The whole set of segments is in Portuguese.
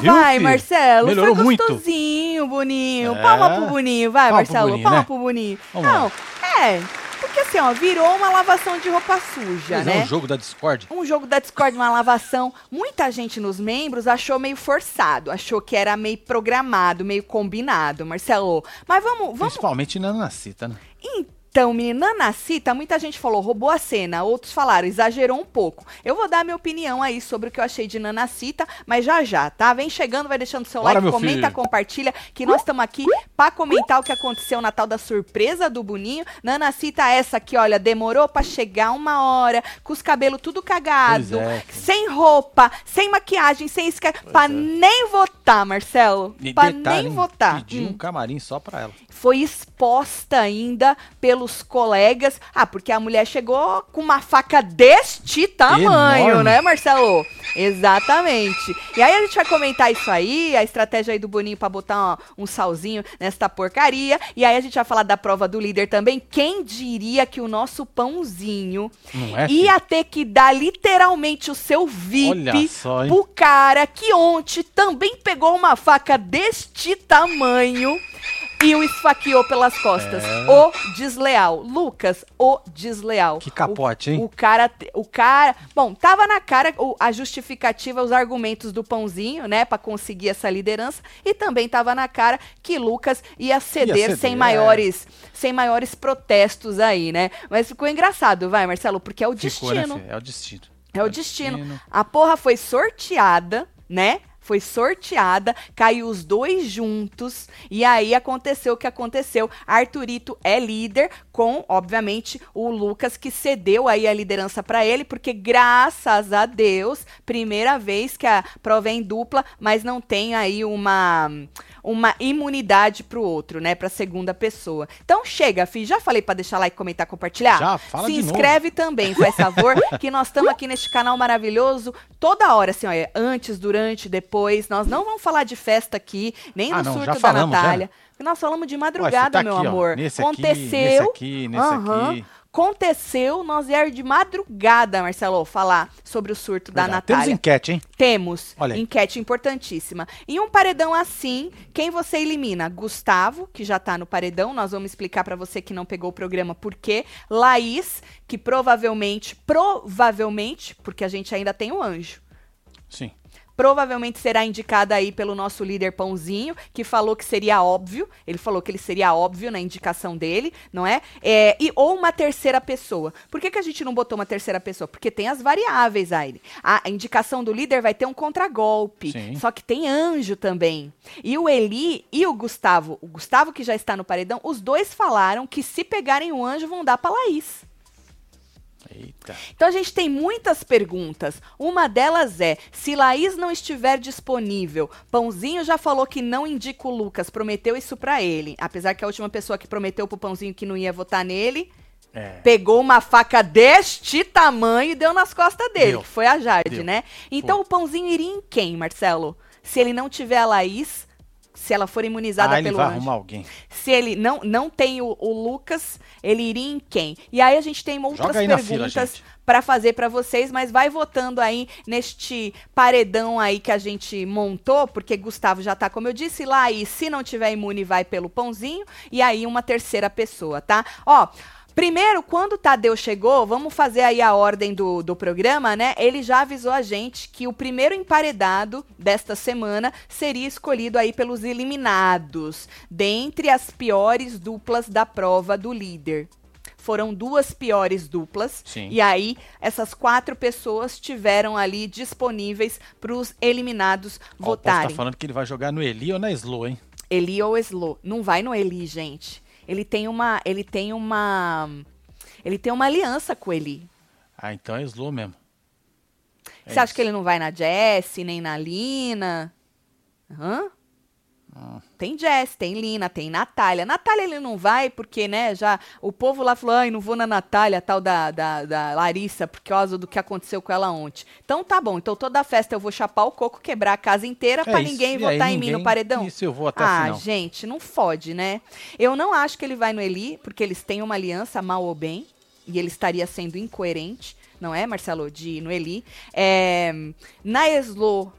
Ah, viu, vai, filho? Marcelo. Melhorou Foi muito. gostosinho, Boninho. É. Palma pro Boninho, vai, Palma pro Marcelo. Boninho, Palma né? pro Boninho. Vamos Não, é, porque assim, ó, virou uma lavação de roupa suja, Mas né? é um jogo da Discord. um jogo da Discord, uma lavação. Muita gente nos membros achou meio forçado, achou que era meio programado, meio combinado, Marcelo. Mas vamos, vamos. Principalmente na Nanacita, né? Então, menina Nacita, muita gente falou roubou a cena, outros falaram exagerou um pouco. Eu vou dar minha opinião aí sobre o que eu achei de Nanacita, mas já já, tá? Vem chegando, vai deixando seu Bora, like, comenta, filho. compartilha, que nós estamos aqui pra comentar o que aconteceu na tal da surpresa do Boninho. Nanacita essa aqui, olha, demorou pra chegar uma hora, com os cabelos tudo cagado, é. sem roupa, sem maquiagem, sem esca... pra é. nem votar, Marcelo. Detalhe, nem votar. Pediu Hum um camarim só pra ela. foi exposta ainda pelos colegas. Ah, porque a mulher chegou com uma faca deste tamanho, Enorme. né, Marcelo? Exatamente. E aí a gente vai comentar isso aí, a estratégia aí do Boninho pra botar ó, um salzinho nesta porcaria. E aí a gente vai falar da prova do líder também. Quem diria que o nosso pãozinho é? ia ter que dar literalmente o seu VIP só, pro cara que ontem também pegou uma faca deste tamanho e o esfaqueou pelas costas. É. O desleal. Lucas, o desleal. Que capote, o, hein? O cara, o cara, bom, tava na cara o- a justificativa, os argumentos do pãozinho, né, Pra conseguir essa liderança, e também tava na cara que Lucas ia ceder, ceder, sem é. maiores, sem maiores protestos aí, né? Mas ficou engraçado, vai, Marcelo, porque é o Ficou, né, destino. filho? É o destino. É o destino. A porra foi sorteada, né? Foi sorteada, caiu os dois juntos, e aí aconteceu o que aconteceu. Arthurito é líder, com, obviamente, o Lucas que cedeu aí a liderança pra ele, porque graças a Deus, primeira vez que a prova é em dupla, mas não tem aí uma uma imunidade pro outro, né, pra segunda pessoa. Então chega, fi, já falei pra deixar like, comentar, compartilhar. Já, fala Se de novo. inscreve também, faz favor, que nós estamos aqui neste canal maravilhoso toda hora, assim, olha, antes, durante, depois. Nós não vamos falar de festa aqui, nem Ah, no não, surto já da falamos, já. Natália. Porque nós falamos de Ó, madrugada, tá meu aqui, ó, amor. Nesse aqui, Aconteceu. nesse aqui, nesse aqui. Aconteceu, nós viemos de madrugada, Marcelo, falar sobre o surto da Verdade. Temos Natália. enquete, hein? Temos. Olha aí. Enquete importantíssima. Em um paredão assim, quem você elimina? Gustavo, que já tá no paredão. Nós vamos explicar pra você que não pegou o programa por quê. Laís, que provavelmente, provavelmente, porque a gente ainda tem o anjo. Sim. Provavelmente será indicada aí pelo nosso líder Pãozinho, que falou que seria óbvio. Ele falou que ele seria óbvio na indicação dele, não é? É, e, ou uma terceira pessoa. Por que, que a gente não botou uma terceira pessoa? Porque tem as variáveis aí. A, a indicação do líder vai ter um contragolpe. Sim. Só que tem anjo também. E o Eli e o Gustavo, o Gustavo que já está no paredão, os dois falaram que se pegarem o anjo vão dar pra Laís. Eita. Então a gente tem muitas perguntas. Uma delas é: se Laís não estiver disponível, Pãozinho já falou que não indica o Lucas, prometeu isso pra ele. Apesar que a última pessoa que prometeu pro Pãozinho que não ia votar nele, É. pegou uma faca deste tamanho e deu nas costas dele, Deu. que foi a Jade, Deu. né? Então o Pãozinho iria em quem, Marcelo? Se ele não tiver a Laís, se ela for imunizada Ah, ele pelo vai anjo. arrumar alguém. Se ele não, não tem o, o Lucas, ele iria em quem? E aí a gente tem outras perguntas para fazer para vocês, mas vai votando aí neste paredão aí que a gente montou, porque Gustavo já tá, como eu disse, lá e se não tiver imune vai pelo pãozinho e aí uma terceira pessoa, tá? Ó, Primeiro, quando o Tadeu chegou, vamos fazer aí a ordem do, do programa, né? Ele já avisou a gente que o primeiro emparedado desta semana seria escolhido aí pelos eliminados, dentre as piores duplas da prova do líder. Foram duas piores duplas. Sim. E aí, essas quatro pessoas tiveram ali disponíveis para os eliminados Ó, o povo votarem. tá falando que ele vai jogar no Eli ou na Slow, hein? Eli ou Slo. Não vai no Eli, gente. Ele tem uma. Ele tem uma. Ele tem uma aliança com o Eli. Ah, então é Slow mesmo. É Você acha isso. que ele não vai na Jessie, nem na Lina? Hã? Tem Jess, tem Lina, tem Natália. Natália ele não vai porque, né, já o povo lá falou, ai, não vou na Natália, tal da, da, da Larissa, por causa do que aconteceu com ela ontem. Então tá bom, então toda festa eu vou chapar o coco, quebrar a casa inteira É pra isso. ninguém E aí votar em mim ninguém- no paredão. Isso eu vou até ah, final. gente, não fode, né? Eu não acho que ele vai no Eli, porque eles têm uma aliança, mal ou bem, e ele estaria sendo incoerente, não é, Marcelo, de ir no Eli. É, na Eslo,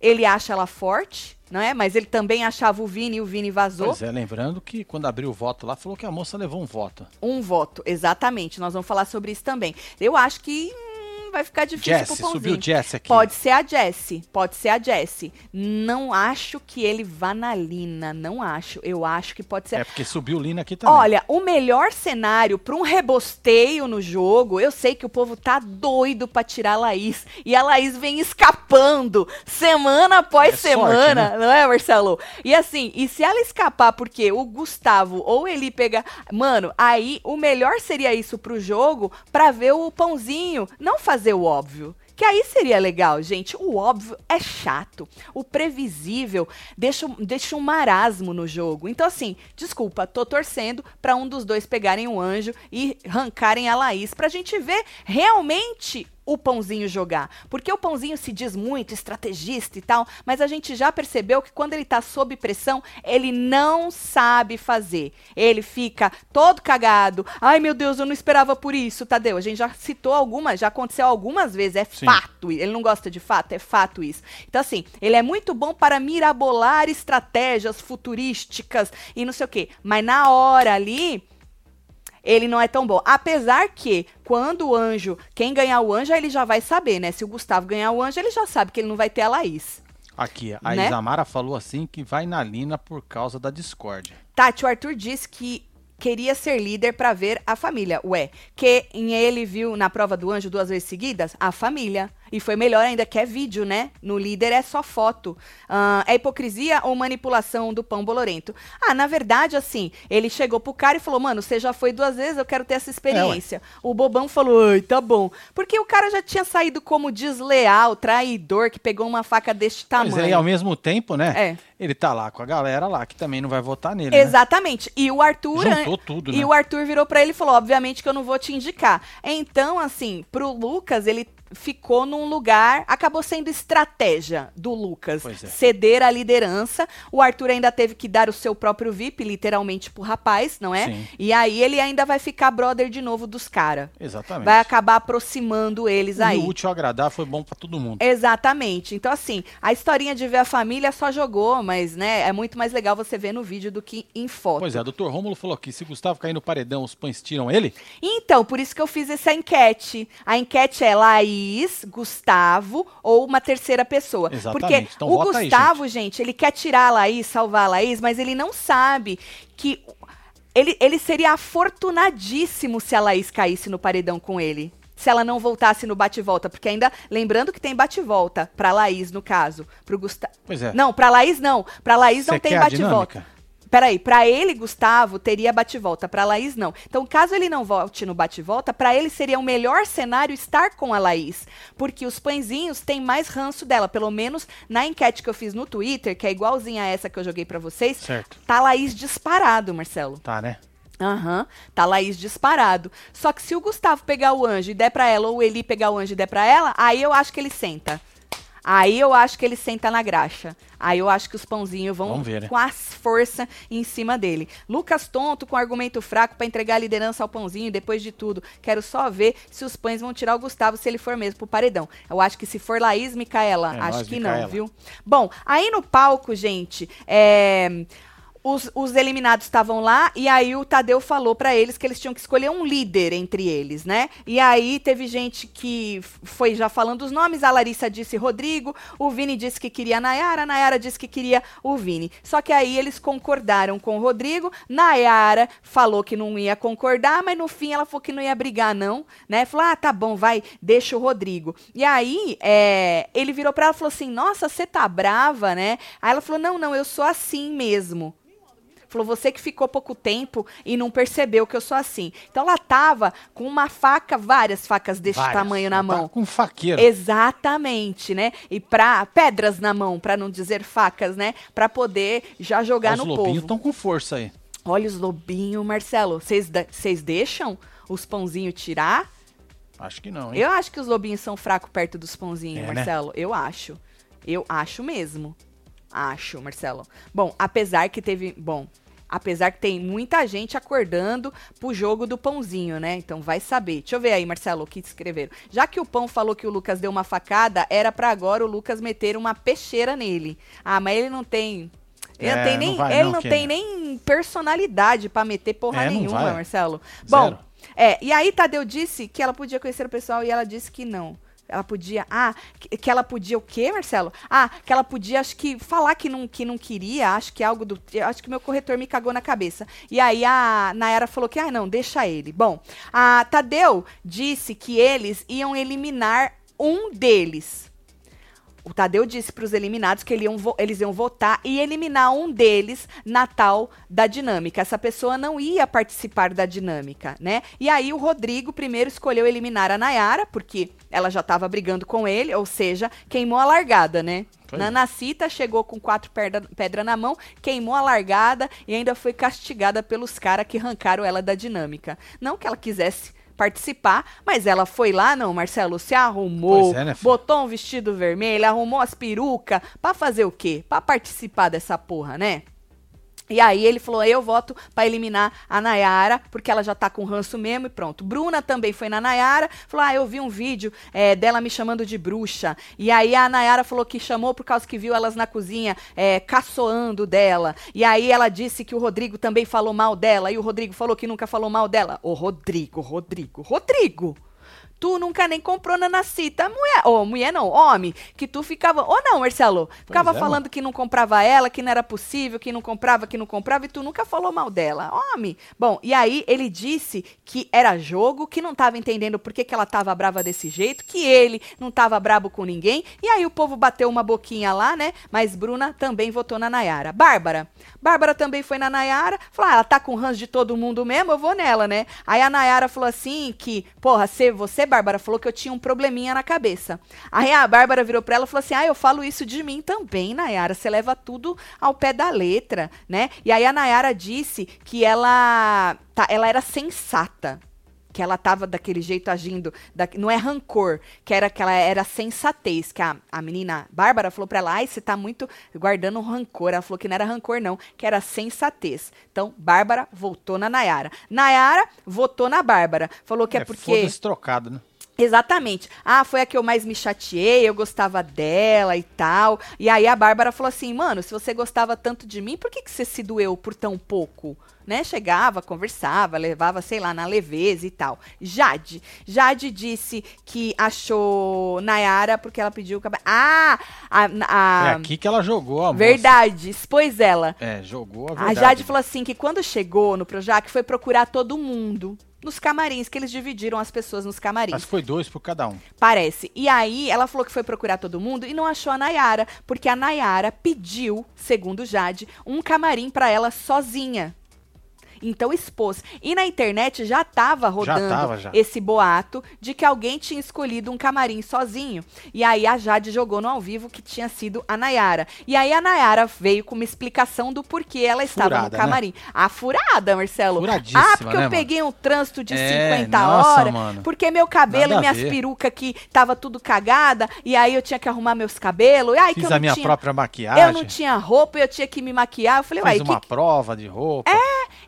ele acha ela forte, não é? Mas ele também achava o Vini e o Vini vazou. Pois é, lembrando que quando abriu o voto lá, falou que a moça levou um voto. Um voto, exatamente. Nós vamos falar sobre isso também. Eu acho que hum, vai ficar difícil Jesse, pro Pãozinho. subiu aqui. Pode ser a Jessie, pode ser a Jessie. Não acho que ele vá na Lina, não acho. Eu acho que pode ser. É porque subiu Lina aqui também. Olha, o melhor cenário para um rebosteio no jogo, eu sei que o povo tá doido para tirar a Laís. E a Laís vem escapando semana após É sorte, semana, né? não é, Marcelo? E assim, e se ela escapar porque o Gustavo ou ele pegar. Mano, aí o melhor seria isso pro jogo pra ver o pãozinho não fazer o óbvio. Que aí seria legal, gente. O óbvio é chato. O previsível deixa, um- deixa um marasmo no jogo. Então, assim, desculpa, tô torcendo pra um dos dois pegarem o anjo e arrancarem a Laís pra gente ver realmente o pãozinho jogar. Porque o pãozinho se diz muito estrategista e tal, mas a gente já percebeu que quando ele tá sob pressão, ele não sabe fazer. Ele fica todo cagado. Ai, meu Deus, eu não esperava por isso, Tadeu. A gente já citou algumas, já aconteceu algumas vezes. É Sim. fato. Ele não gosta de fato, é fato isso. Então, assim, ele é muito bom para mirabolar estratégias futurísticas e não sei o quê. Mas na hora ali, ele não é tão bom. Apesar que, quando o anjo, quem ganhar o anjo, ele já vai saber, né? Se o Gustavo ganhar o anjo, ele já sabe que ele não vai ter a Laís. Aqui, a Né? Isamara falou assim que vai na Lina por causa da discórdia. Tati, o Arthur disse que queria ser líder pra ver a família. Ué, que em ele viu na prova do anjo duas vezes seguidas? A família. E foi melhor ainda que é vídeo, né? No líder é só foto. Ah, é hipocrisia ou manipulação do pão bolorento? Ah, na verdade, assim, ele chegou pro cara e falou: Mano, você já foi duas vezes, eu quero ter essa experiência. o bobão falou: Ai, tá bom. Porque o cara já tinha saído como desleal, traidor, que pegou uma faca deste Mas tamanho. aí, ao mesmo tempo, né? É. Ele tá lá com a galera lá que também não vai votar nele. né? Exatamente. E o Arthur. Juntou tudo, E né? o Arthur virou pra ele e falou: obviamente que eu não vou te indicar. Então, assim, pro Lucas, ele ficou num lugar. Acabou sendo estratégia do Lucas é. ceder a liderança. O Arthur ainda teve que dar o seu próprio VIP, literalmente, pro rapaz, não é? Sim. E aí ele ainda vai ficar brother de novo dos caras. Exatamente. Vai acabar aproximando eles aí. E o útil agradar foi bom pra todo mundo. Exatamente. Então, assim, a historinha de ver a família só jogou, mas, né, é muito mais legal você ver no vídeo do que em foto. Pois é, o doutor Rômulo falou aqui, se Gustavo cair no paredão, os pães tiram ele? Então, por isso que eu fiz essa enquete. A enquete é Laís, Gustavo ou uma terceira pessoa. Exatamente. Porque Então o vota aí, Gustavo, gente. ele quer tirar a Laís, salvar a Laís, mas ele não sabe que ele, ele seria afortunadíssimo se a Laís caísse no paredão com ele. Se ela não voltasse no bate-volta, porque ainda lembrando que tem bate-volta pra Laís no caso, pro Gustavo. Pois é. Não, pra Laís não. Pra Laís não Você tem bate-volta. Peraí, pra ele, Gustavo, teria bate-volta, pra Laís não. Então, caso ele não volte no bate-volta, pra ele seria o melhor cenário estar com a Laís, porque os pãezinhos têm mais ranço dela, pelo menos na enquete que eu fiz no Twitter, que é igualzinha a essa que eu joguei pra vocês, Certo. tá Laís disparado, Marcelo. Tá, né? Aham, tá Laís disparado. Só que se o Gustavo pegar o anjo e der pra ela, ou o Eli pegar o anjo e der pra ela, aí eu acho que ele senta. Aí eu acho que ele senta na graxa. Aí eu acho que os pãozinhos vão ver, né? com as força em cima dele. Lucas Tonto com argumento fraco pra entregar a liderança ao pãozinho depois de tudo. Quero só ver se os pães vão tirar o Gustavo se ele for mesmo pro paredão. Eu acho que se for Laís, Micaela, É acho nóis, que não, Micaela. viu? Bom, aí no palco, gente, é, os, os eliminados estavam lá e aí o Tadeu falou pra eles que eles tinham que escolher um líder entre eles, né? E aí teve gente que foi já falando os nomes, a Larissa disse Rodrigo, o Vini disse que queria a Nayara, a Nayara disse que queria o Vini. Só que aí eles concordaram com o Rodrigo, Nayara falou que não ia concordar, mas no fim ela falou que não ia brigar não, né? Falou, ah, tá bom, vai, deixa o Rodrigo. E aí é, ele virou pra ela e falou assim, nossa, você tá brava, né? Aí ela falou, não, não, eu sou assim mesmo. Falou, você que ficou pouco tempo e não percebeu que eu sou assim. Então ela tava com uma faca, várias facas deste Várias. tamanho na Tá mão. com faqueiro. Exatamente, né? E pra pedras na mão, pra não dizer facas, né? Pra poder já jogar Os no lobinhos povo. estão com força aí. Olha os lobinhos, Marcelo. Vocês deixam os pãozinhos tirar? Acho que não, hein? Eu acho que os lobinhos são fracos perto dos pãozinhos, É, né? Marcelo. Eu acho. Eu acho mesmo. Acho, Marcelo. Bom, apesar que teve. Bom, Apesar que tem muita gente acordando pro jogo do pãozinho, né? Então vai saber. Deixa eu ver aí, Marcelo, o que escreveram. Já que o pão falou que o Lucas deu uma facada, era para agora o Lucas meter uma peixeira nele. Ah, mas ele não tem. Ele É, não tem não nem, vai ele não, não tem nem personalidade pra meter porra É, não nenhuma. Marcelo. Bom, Zero. é, e aí Tadeu disse que ela podia conhecer o pessoal e ela disse que não. Ela podia. Ah, que, ela podia o quê, Marcelo? Ah, que ela podia, acho que, falar que não, que não queria, acho que algo do. Acho que meu corretor me cagou na cabeça. E aí a Nayara falou que, ah, não, deixa ele. Bom, a Tadeu disse que eles iam eliminar um deles. O Tadeu disse para os eliminados que ele iam eles iam votar e eliminar um deles na tal da dinâmica. Essa pessoa não ia participar da dinâmica, né? E aí o Rodrigo primeiro escolheu eliminar a Nayara, porque ela já estava brigando com ele, ou seja, queimou a largada, né? Pois é. Nanacita chegou com quatro pedra, pedra na mão, queimou a largada e ainda foi castigada pelos caras que arrancaram ela da dinâmica. Não que ela quisesse participar, mas ela foi lá, não, Marcelo, se arrumou, é, né, botou um vestido vermelho, arrumou as perucas, pra fazer o quê? Pra participar dessa porra, né? E aí ele falou, eu voto pra eliminar a Nayara, porque ela já tá com ranço mesmo e pronto. Bruna também foi na Nayara, falou, ah, eu vi um vídeo é, dela me chamando de bruxa. E aí a Nayara falou que chamou por causa que viu elas na cozinha é, caçoando dela. E aí ela disse que o Rodrigo também falou mal dela, e o Rodrigo falou que nunca falou mal dela. Ô, Rodrigo, Rodrigo, Rodrigo! Tu nunca nem comprou nanacita, mulher. Ô, mulher não, homem, que tu ficava. Ou não, Marcelo? Ficava é, falando que não comprava ela, que não era possível, que não comprava, que não comprava, e tu nunca falou mal dela. Homem. Bom, e aí ele disse que era jogo, que não tava entendendo por que, que ela tava brava desse jeito, que ele não tava brabo com ninguém. E aí o povo bateu uma boquinha lá, né? Mas Bruna também votou na Nayara. Bárbara. Bárbara também foi na Nayara. Falou, ah, ela tá com ranço de todo mundo mesmo, eu vou nela, né? Aí a Nayara falou assim que, porra, você, você, Bárbara, falou que eu tinha um probleminha na cabeça. Aí a Bárbara virou pra ela e falou assim, ah, eu falo isso de mim também, Nayara. Você leva tudo ao pé da letra, né? E aí a Nayara disse que ela, tá, ela era sensata que ela tava daquele jeito agindo, da- não é rancor, que era que ela era sensatez, que a, a menina Bárbara falou pra ela, ai, você tá muito guardando rancor, ela falou que não era rancor não, que era sensatez. Então, Bárbara votou na Nayara. Nayara votou na Bárbara, falou que é, porque... Foda-se trocado, né? Exatamente. Ah, foi a que eu mais me chateei, eu gostava dela e tal. E aí a Bárbara falou assim, mano, se você gostava tanto de mim, por que, que você se doeu por tão pouco? Né? Chegava, conversava, levava, sei lá, na leveza e tal. Jade. Jade disse que achou Nayara porque ela pediu o cabelo. Ah! A, a- É aqui que ela jogou a moça. verdade, expôs ela. É, jogou a A verdade. Jade falou assim que quando chegou no Projac foi procurar todo mundo nos camarins, que eles dividiram as pessoas nos camarins. Mas foi dois por cada um. Parece. E aí ela falou que foi procurar todo mundo e não achou a Nayara, porque a Nayara pediu, segundo Jade, um camarim pra ela sozinha. Então expôs. E na internet já tava rodando tava, já. esse boato de que alguém tinha escolhido um camarim sozinho. E aí a Jade jogou no ao vivo que tinha sido a Nayara. E aí a Nayara veio com uma explicação do porquê ela estava Furada, no né? camarim. A furada, Marcelo. Furadíssima, ah, porque né, eu mano? peguei um trânsito de É, 50 nossa, horas. mano. Porque meu cabelo Nada e minhas perucas que tava tudo cagada, e aí eu tinha que arrumar meus cabelos. E aí que Fiz eu a não minha tinha, própria maquiagem. Eu não tinha roupa, eu tinha que me maquiar. Eu falei, uai, Fiz que, uma prova de roupa.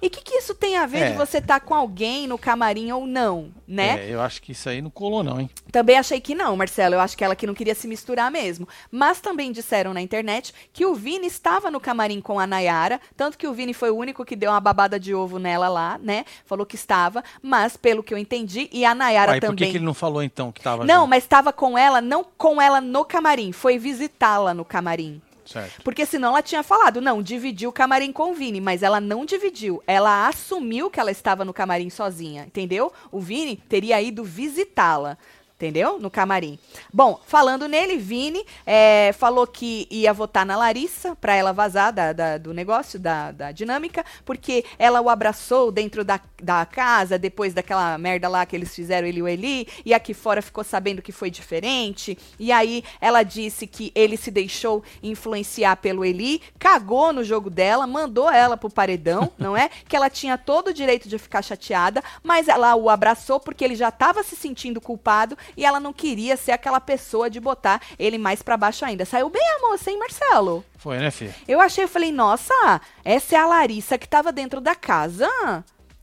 e que que isso tem a ver É. de você estar com alguém no camarim ou não, né? É, eu acho que isso aí não colou, não, hein? Também achei que não, Marcelo. Eu acho que ela que não queria se misturar mesmo. Mas também disseram na internet que o Vini estava no camarim com a Nayara. Tanto que o Vini foi o único que deu uma babada de ovo nela lá, né? Falou que estava. Mas, pelo que eu entendi, e a Nayara por também. que, que ele não falou então que tava Não, junto? mas estava com ela, não com ela no camarim. Foi visitá-la no camarim. Certo. Porque senão ela tinha falado, não, dividiu o camarim com o Vini, mas ela não dividiu. Ela assumiu que ela estava no camarim sozinha, entendeu? O Vini teria ido visitá-la. Entendeu? No camarim. Bom, falando nele, Vini é, falou que ia votar na Larissa pra ela vazar da- da- do negócio, da, da dinâmica, porque ela o abraçou dentro da, da casa, depois daquela merda lá que eles fizeram, ele e o Eli, e aqui fora ficou sabendo que foi diferente. E aí ela disse que ele se deixou influenciar pelo Eli, cagou no jogo dela, mandou ela pro paredão, não é? Que ela tinha todo o direito de ficar chateada, mas ela o abraçou porque ele já estava se sentindo culpado e ela não queria ser aquela pessoa de botar ele mais pra baixo ainda. Saiu bem a moça, hein, Marcelo? Foi, né, filha? Eu achei, eu falei, nossa, essa é a Larissa que tava dentro da casa.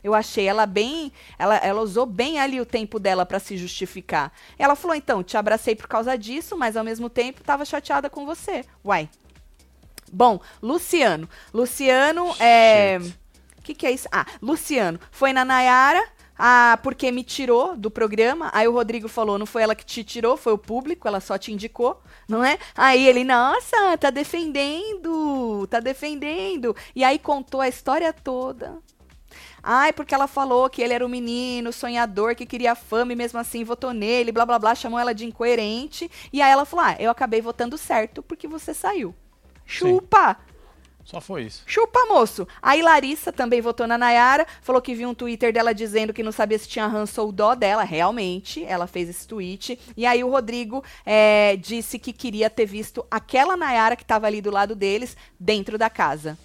Eu achei ela bem. Ela, ela usou bem ali o tempo dela pra se justificar. Ela falou: então, te abracei por causa disso, mas ao mesmo tempo tava chateada com você. Uai. Bom, Luciano. Luciano é. Shit. O que, que é isso? Ah, Luciano foi na Nayara. Ah, porque me tirou do programa. Aí o Rodrigo falou: não foi ela que te tirou, foi o público, ela só te indicou, não é? Aí ele, nossa, tá defendendo, tá defendendo. E aí contou a história toda. Ai, porque ela falou que ele era um menino sonhador que queria fama e mesmo assim votou nele, blá blá blá, chamou ela de incoerente. E aí ela falou: Ah, eu acabei votando certo porque você saiu. Chupa! Só foi isso. Chupa, moço. Aí Larissa também votou na Nayara, falou que viu um Twitter dela dizendo que não sabia se tinha ranço ou dó dela. Realmente, ela fez esse tweet. E aí o Rodrigo é, disse que queria ter visto aquela Nayara que estava ali do lado deles dentro da casa.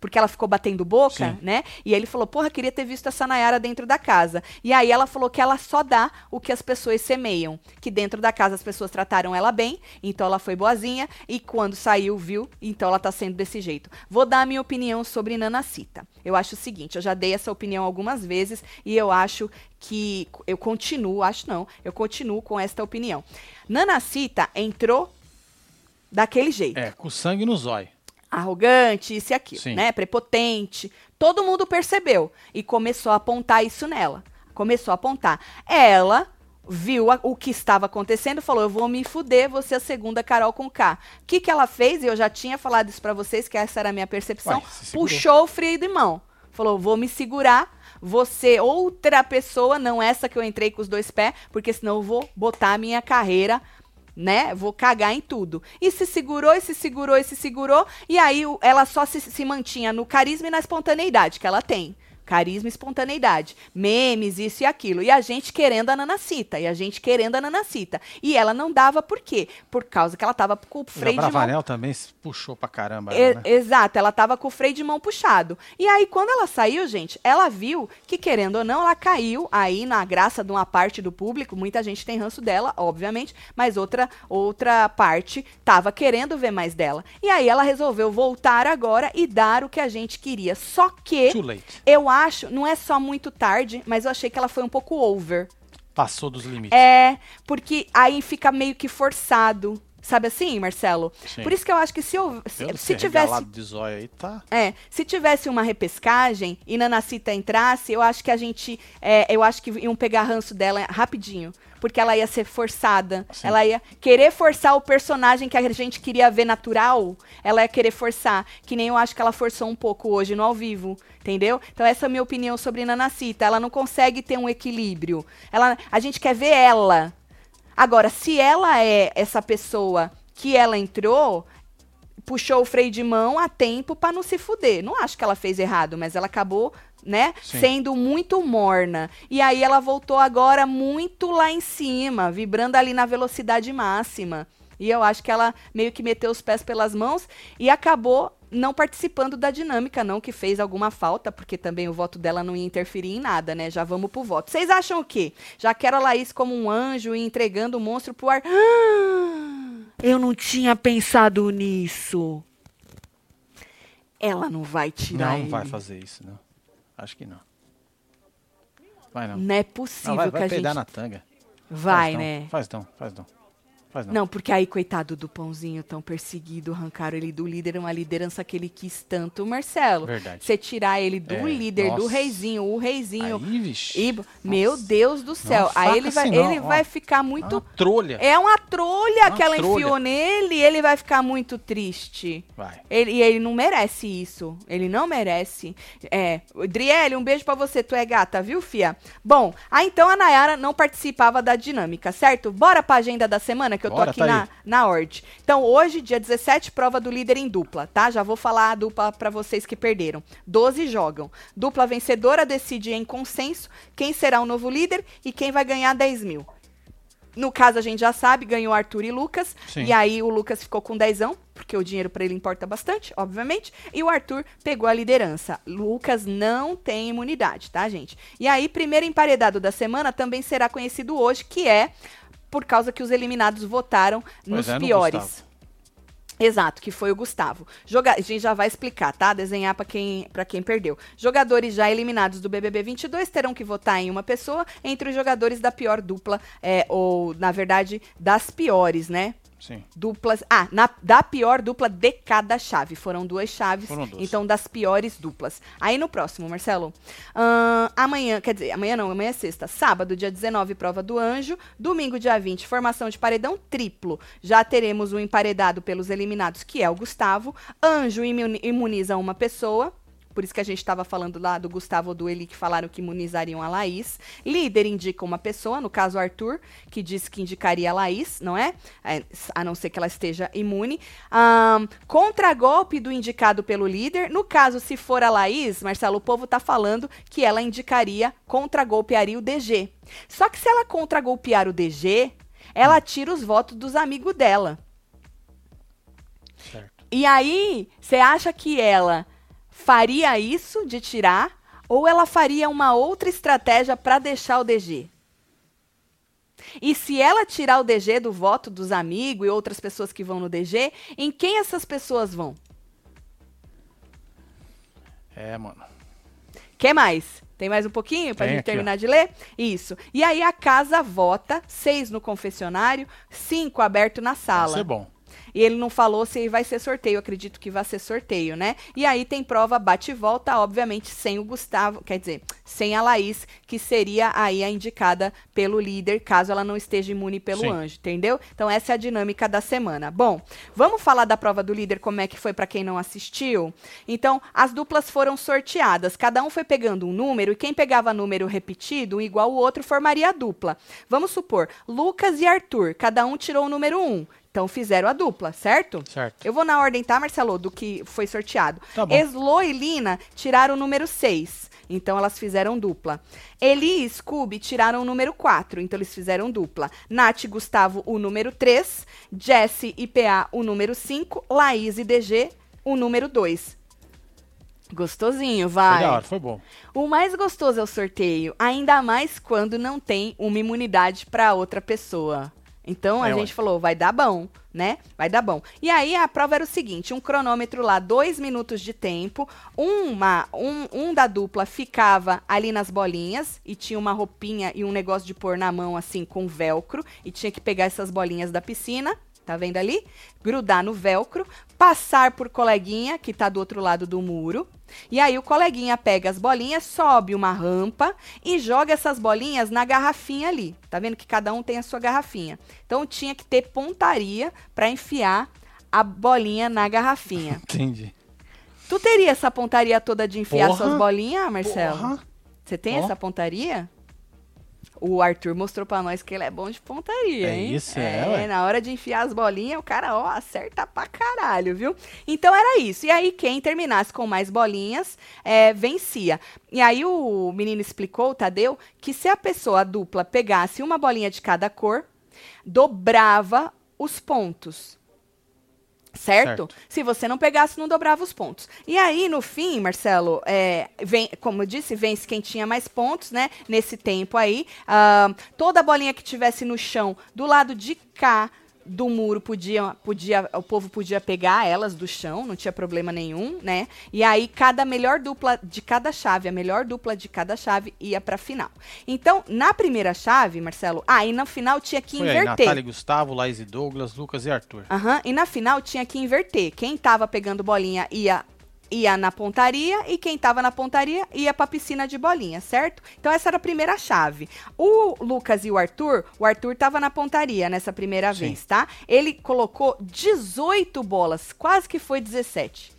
Porque ela ficou batendo boca, Sim. né? E ele falou, porra, queria ter visto essa Nayara dentro da casa. E aí ela falou que ela só dá o que as pessoas semeiam. Que dentro da casa as pessoas trataram ela bem, então ela foi boazinha. E quando saiu, viu, então ela tá sendo desse jeito. Vou dar a minha opinião sobre Nanacita. Eu acho o seguinte, eu já dei essa opinião algumas vezes e eu acho que eu continuo, acho não, eu continuo com esta opinião. Nanacita entrou daquele jeito É, com sangue no zóio. Arrogante, isso e aquilo, Sim. né? Prepotente. Todo mundo percebeu e começou a apontar isso nela. Começou a apontar. Ela viu a- o que estava acontecendo, falou: "Eu vou me fuder, você é a segunda Carol com K". O que que ela fez? E eu já tinha falado isso pra vocês, que essa era a minha percepção. Se. Puxou o freio de mão. Falou: "Vou me segurar, você outra pessoa, não essa que eu entrei com os dois pés, porque senão eu vou botar a minha carreira né? Vou cagar em tudo. E se segurou, e se segurou, e se segurou. E aí ela só se, se mantinha no carisma e na espontaneidade que ela tem. Carisma e espontaneidade. Memes, isso e aquilo. E a gente querendo a Nanacita. E a gente querendo a Nanacita. E ela não dava por quê? Por causa que ela tava com o freio de mão Bravanel também se puxou pra caramba. e- né? Exato, ela tava com o freio de mão puxado. E aí, quando ela saiu, gente, ela viu que, querendo ou não, ela caiu aí na graça de uma parte do público. Muita gente tem ranço dela, obviamente, mas outra, outra parte tava querendo ver mais dela. E aí ela resolveu voltar agora e dar o que a gente queria. Só que eu acho, não é só muito tarde, mas eu achei que ela foi um pouco over. Passou dos limites. É, porque aí fica meio que forçado. Sabe assim, Marcelo? Sim. Por isso que eu acho que se, eu, se, se tivesse. de zóio aí, tá. É, se tivesse uma repescagem e Nanacita entrasse, eu acho que a gente. é, eu acho que iam pegar ranço dela rapidinho. Porque ela ia ser forçada. Sim. Ela ia querer forçar o personagem que a gente queria ver natural. Ela ia querer forçar. Que nem eu acho que ela forçou um pouco hoje no ao vivo. Entendeu? Então, essa é a minha opinião sobre Nanacita. Ela não consegue ter um equilíbrio. Ela, a gente quer ver ela. Agora, se ela é essa pessoa que ela entrou, puxou o freio de mão a tempo pra não se fuder. Não acho que ela fez errado, mas ela acabou, né, Sim. sendo muito morna. E aí ela voltou agora muito lá em cima, vibrando ali na velocidade máxima. E eu acho que ela meio que meteu os pés pelas mãos e acabou não participando da dinâmica, não que fez alguma falta, porque também o voto dela não ia interferir em nada, né? Já vamos pro voto. Vocês acham o quê? Já quero a Laís como um anjo e entregando o monstro pro ar. Eu não tinha pensado nisso. Ela não vai tirar Não ele. vai fazer isso, não. Acho que não. Vai não. Não é possível Não, vai, que vai a gente peidar na tanga. vai, faz né? Faz não, faz não. Não. Não, porque aí, coitado do pãozinho tão perseguido, arrancaram ele do líder, uma liderança que ele quis tanto, Marcelo. Verdade. Você tirar ele do É, líder, do nossa. reizinho, o reizinho. Aí, vixe. e, meu. Deus do céu. Não, aí ele vai, assim ele ó. vai ficar muito. Uma trolha. É uma trolha Uma que ela trolha. enfiou nele e ele vai ficar muito triste. Vai. Ele, e ele não merece isso. Ele não merece. É. Driele, um beijo pra você. Tu é gata, viu, fia? Bom, aí então a Nayara não participava da dinâmica, certo? Bora pra agenda da semana que eu tô Bora, aqui tá na, aí. na ordem. Então, hoje, dia 17, prova do líder em dupla, tá? Já vou falar a dupla pra vocês que perderam. 12 jogam. Dupla vencedora decide em consenso quem será o novo líder e quem vai ganhar 10 mil. No caso, a gente já sabe, ganhou Arthur e Lucas. Sim. E aí o Lucas ficou com dezão, porque o dinheiro pra ele importa bastante, obviamente. E o Arthur pegou a liderança. Lucas não tem imunidade, tá, gente? E aí, primeiro emparedado da semana também será conhecido hoje, que é por causa que os eliminados votaram Pois nos é, piores. Exato, que foi o Gustavo. Joga... A gente já vai explicar, tá? Desenhar pra quem, pra quem perdeu. Jogadores já eliminados do BBB 22 terão que votar em uma pessoa entre os jogadores da pior dupla, é, ou, na verdade, das piores, né? Sim. Duplas. Ah, na- da pior dupla de cada chave. Foram duas chaves. Foram duas. Então, das piores duplas. Aí no próximo, Marcelo. ahn, amanhã, quer dizer, amanhã não, amanhã é sexta. Sábado, dia 19, prova do anjo. Domingo, dia 20, formação de paredão triplo. Já teremos o emparedado pelos eliminados, que é o Gustavo. Anjo imuni- imuniza uma pessoa. Por isso que a gente estava falando lá do Gustavo ou do Eli, que falaram que imunizariam a Laís. Líder indica uma pessoa, no caso Arthur, que disse que indicaria a Laís, não é? É, A não ser que ela esteja imune. Ahn, Contragolpe do indicado pelo líder. No caso, se for a Laís, Marcelo, o povo tá falando que ela indicaria, contragolpearia o DG. Só que se ela contragolpear o DG, ela tira os votos dos amigos dela. Certo. E aí, você acha que ela faria isso de tirar ou ela faria uma outra estratégia para deixar o DG? E se ela tirar o DG do voto dos amigos e outras pessoas que vão no DG, em quem essas pessoas vão? É, mano. Quer mais? Tem mais um pouquinho pra Tem gente aqui, terminar de ler? Isso. E aí a casa vota, seis no confessionário, cinco aberto na sala. ser bom. E ele não falou se vai ser sorteio, eu acredito que vai ser sorteio, né? E aí tem prova bate e volta, obviamente, sem o Gustavo, quer dizer, sem a Laís, que seria aí a indicada pelo líder, caso ela não esteja imune pelo Sim. anjo, entendeu? Então essa é a dinâmica da semana. Bom, vamos falar da prova do líder, como é que foi para quem não assistiu? Então, as duplas foram sorteadas, cada um foi pegando um número, e quem pegava número repetido, um igual o outro, formaria a dupla. Vamos supor, Lucas e Arthur, cada um tirou o número um. Então fizeram a dupla, certo? Certo. Eu vou na ordem, tá, Marcelo, do que foi sorteado. Tá bom. Eslo e Lina tiraram o número 6. Então elas fizeram dupla. Eli e Scooby tiraram o número 4. Então eles fizeram dupla. Nath e Gustavo, o número 3. Jesse e PA, o número 5. Laís e DG, o número 2. Gostosinho, Foi vai. da hora, foi bom. O mais gostoso é o sorteio, ainda mais quando não tem uma imunidade para outra pessoa. Então a É, gente ué. falou, vai dar bom, né? Vai dar bom. E aí a prova era o seguinte: um cronômetro lá, dois minutos de tempo, uma, um, um da dupla ficava ali nas bolinhas e tinha uma roupinha e um negócio de pôr na mão assim com velcro e tinha que pegar essas bolinhas da piscina. Tá vendo ali? Grudar no velcro, passar por coleguinha que tá do outro lado do muro. E aí o coleguinha pega as bolinhas, sobe uma rampa e joga essas bolinhas na garrafinha ali. Tá vendo que cada um tem a sua garrafinha. Então tinha que ter pontaria para enfiar a bolinha na garrafinha. Entendi. tu teria essa pontaria toda de enfiar Porra, suas bolinhas, Marcelo? Porra. Você tem Ó. essa pontaria? O Arthur mostrou pra nós que ele é bom de pontaria, É hein? isso, é, ué. na hora de enfiar as bolinhas, o cara, ó, acerta pra caralho, viu? Então era isso. E aí, quem terminasse com mais bolinhas, é, vencia. E aí o menino explicou, o Tadeu, que se a pessoa dupla pegasse uma bolinha de cada cor, dobrava os pontos. Certo? Certo. Se você não pegasse, não dobrava os pontos. E aí, no fim, Marcelo, é, vem, como eu disse, vence quem tinha mais pontos, né? Nesse tempo aí. Ah, toda bolinha que tivesse no chão, do lado de cá do muro, podia, podia, o povo podia pegar elas do chão, não tinha problema nenhum, né? E aí, cada melhor dupla de cada chave, a melhor dupla de cada chave ia pra final. Então, na primeira chave, Marcelo, aí no final tinha que Foi aí, inverter. Natália e Gustavo, Laís e Douglas, Lucas e Arthur. Aham, e na final tinha que inverter. Quem tava pegando bolinha ia ia na pontaria e quem tava na pontaria ia pra piscina de bolinha, certo? Então essa era a primeira chave. O Lucas e o Arthur, o Arthur tava na pontaria nessa primeira Sim. vez, tá? Ele colocou 18 bolas, quase que foi 17.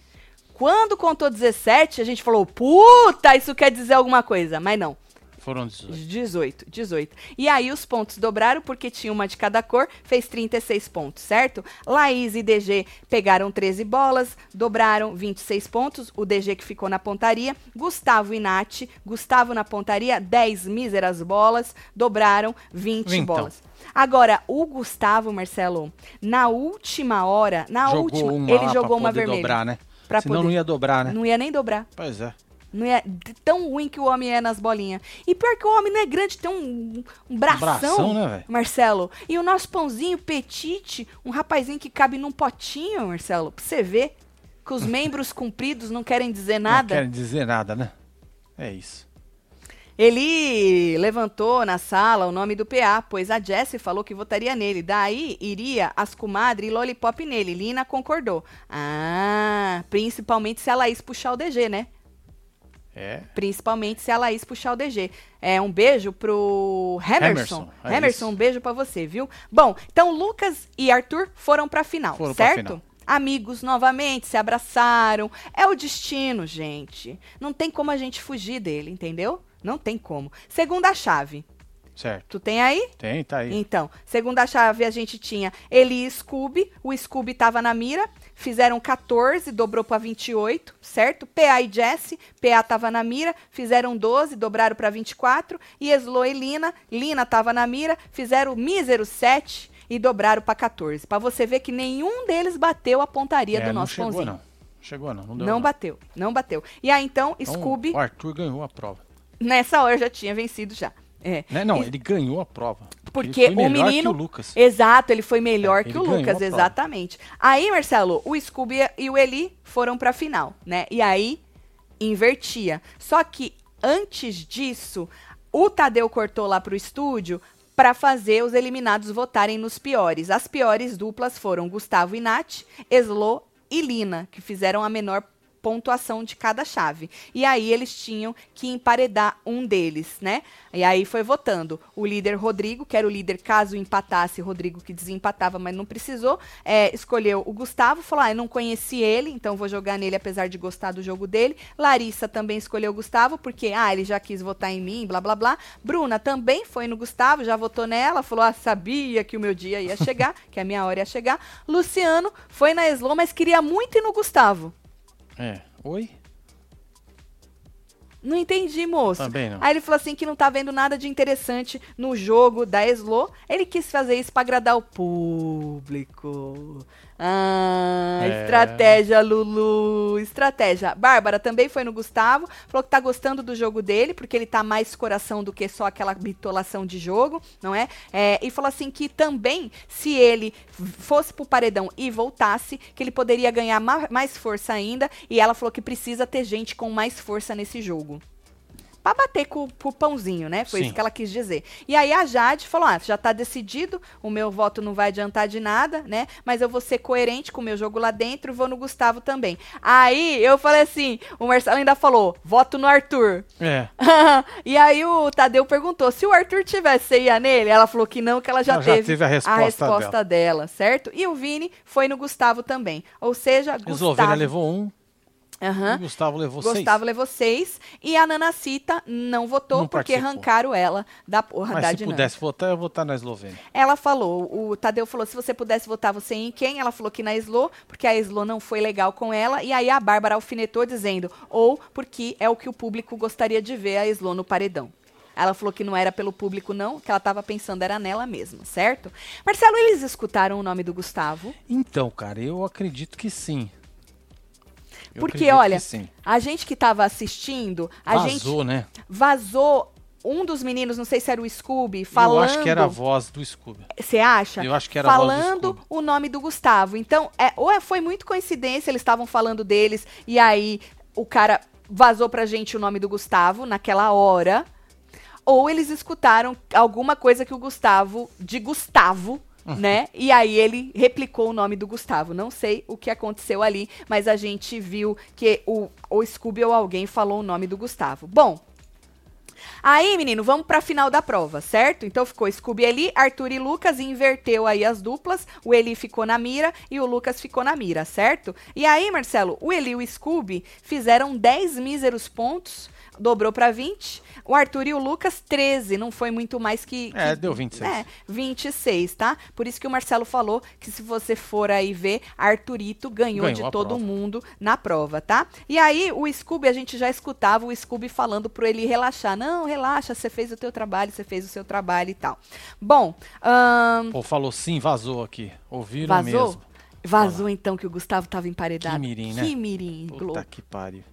Quando contou 17, a gente falou: "Puta, isso quer dizer alguma coisa", mas não. Foram 18. 18, 18. E aí os pontos dobraram porque tinha uma de cada cor, fez 36 pontos, certo? Laís e DG pegaram 13 bolas, dobraram 26 pontos, o DG que ficou na pontaria. Gustavo e Nath, Gustavo na pontaria, 10 míseras bolas, dobraram 20 Vintão. bolas. Agora, o Gustavo, Marcelo, na última hora, na jogou última, uma ele jogou pra uma poder vermelha. dobrar, né? Pra Senão poder. não ia dobrar, né? Não ia nem dobrar. Pois é. Não é tão ruim que o homem é nas bolinhas. E pior que o homem não é grande, tem um, um bração, bração, né, velho? Marcelo. E o nosso pãozinho petite, um rapazinho que cabe num potinho, Marcelo, pra você ver que os membros compridos não querem dizer nada. Não querem dizer nada, né? É isso. Ele levantou na sala o nome do PA, pois a Jessie falou que votaria nele. Daí iria as comadres e lollipop nele. Lina concordou. Ah, principalmente se a Laís puxar o DG, né? É. Principalmente se a Laís puxar o DG. É, um beijo pro Hemerson. Emerson, é Hemerson, um beijo pra você, viu? Bom, então Lucas e Arthur foram pra final, Foram pra certo? final. Amigos novamente, se abraçaram. É o destino, gente. Não tem como a gente fugir dele, entendeu? Não tem como. Segunda chave. Certo. Tu tem aí? Tem, tá aí. Então, segunda chave a gente tinha ele e Scooby. O Scooby tava na mira. Fizeram 14, dobrou para 28, certo? PA e Jesse. PA tava na mira. Fizeram 12, dobraram para 24. E Eslo e Lina. Lina tava na mira. Fizeram mísero 7 e dobraram para 14. Para você ver que nenhum deles bateu a pontaria É, do não nosso chegou, pãozinho. não. Chegou, não. Não, deu, Não não. bateu, não bateu. E aí então, Então, Scooby, O Arthur ganhou a prova. nessa hora já tinha vencido já. É. Né? Não, E- ele ganhou a prova. Porque ele foi o melhor menino. Que o Lucas. Exato, ele foi melhor É, que o Lucas, exatamente. Aí, Marcelo, o Scooby e o Eli foram pra final, né? E aí invertia. Só que antes disso, o Tadeu cortou lá pro estúdio pra fazer os eliminados votarem nos piores. As piores duplas foram Gustavo e Nath, Eslo e Lina, que fizeram a menor pontuação de cada chave. E aí eles tinham que emparedar um deles, né? E aí foi votando o líder Rodrigo, que era o líder caso empatasse, Rodrigo que desempatava, mas não precisou, é, escolheu o Gustavo, falou, ah, eu não conheci ele, então vou jogar nele apesar de gostar do jogo dele. Larissa também escolheu o Gustavo, porque, ah, ele já quis votar em mim, blá, blá, blá. Bruna também foi no Gustavo, já votou nela, falou, ah, sabia que o meu dia ia chegar, que a minha hora ia chegar. Luciano foi na Slow, mas queria muito ir no Gustavo. É. Oi? Não entendi, moço. Também não. Aí ele falou assim que não tá vendo nada de interessante no jogo da Eslo. Ele quis fazer isso pra agradar o público. Ah, É. estratégia, Lulu. Estratégia. Bárbara também foi no Gustavo. Falou que tá gostando do jogo dele, porque ele tá mais coração do que só aquela bitolação de jogo, não é? É, e falou assim que também, se ele fosse pro paredão e voltasse, que ele poderia ganhar ma- mais força ainda. E ela falou que precisa ter gente com mais força nesse jogo. Pra bater com, com o pãozinho, né? Foi Sim. isso que ela quis dizer. E aí a Jade falou: ah, já tá decidido, o meu voto não vai adiantar de nada, né? Mas eu vou ser coerente com o meu jogo lá dentro, vou no Gustavo também. Aí eu falei assim: o Marcelo ainda falou: voto no Arthur. É. e aí o Tadeu perguntou: se o Arthur tivesse, você ia nele? Ela falou que não, que ela já, Ela já teve, teve a resposta dela. certo? E o Vini foi no Gustavo também. Ou seja, Eslovênia Gustavo. levou um. O Gustavo levou seis. Gustavo levou seis e a Nanacita não votou Não porque arrancaram ela da porra Mas da se dinâmica. pudesse votar, eu ia votar na Eslovênia. Ela falou, o Tadeu falou, se você pudesse votar você em quem? Ela falou que na Slo, porque a Slo não foi legal com ela. E aí a Bárbara alfinetou dizendo, ou porque é o que o público gostaria de ver a Slo no paredão. Ela falou que não era pelo público, não, que ela tava pensando era nela mesma, certo? Marcelo, eles escutaram o nome do Gustavo? Então, cara, eu acredito que sim. Porque, olha. A gente que tava assistindo, a gente Vazou, né? vazou um dos meninos, não sei se era o Scooby, falando. Eu acho que era a voz do Scooby. Você acha? Eu acho que era a voz do Falando o nome do Gustavo. Então, é, ou é- foi muito coincidência, eles estavam falando deles, e aí o cara vazou pra gente o nome do Gustavo naquela hora. Ou eles escutaram alguma coisa que o Gustavo, de Gustavo. Né? E aí ele replicou o nome do Gustavo. Não sei o que aconteceu ali, mas a gente viu que o, o Scooby ou alguém falou o nome do Gustavo. Bom, Aí, menino, vamos pra final da prova, certo? Então ficou Scooby Eli, Arthur e Lucas, e inverteu aí as duplas. O Eli ficou na mira e o Lucas ficou na mira, certo? E aí, Marcelo, o Eli e o Scooby fizeram 10 míseros pontos, dobrou pra 20. O Arthur e o Lucas, 13, não foi muito mais que. É, que- deu 26. É, 26, tá? Por isso que o Marcelo falou que se você for aí ver, Arthurito ganhou, Ganhou de todo prova. mundo na prova, tá? E aí, o Scooby, a gente já escutava o Scooby falando pro ele relaxar. Não, relaxa, você fez o teu trabalho, você fez o seu trabalho e tal. Bom, ahn, Pô, falou sim, vazou aqui. Ouviram vazou? mesmo. Vazou então que o Gustavo tava emparedado. Que mirim, né? Que mirim, Puta Globo. que pariu.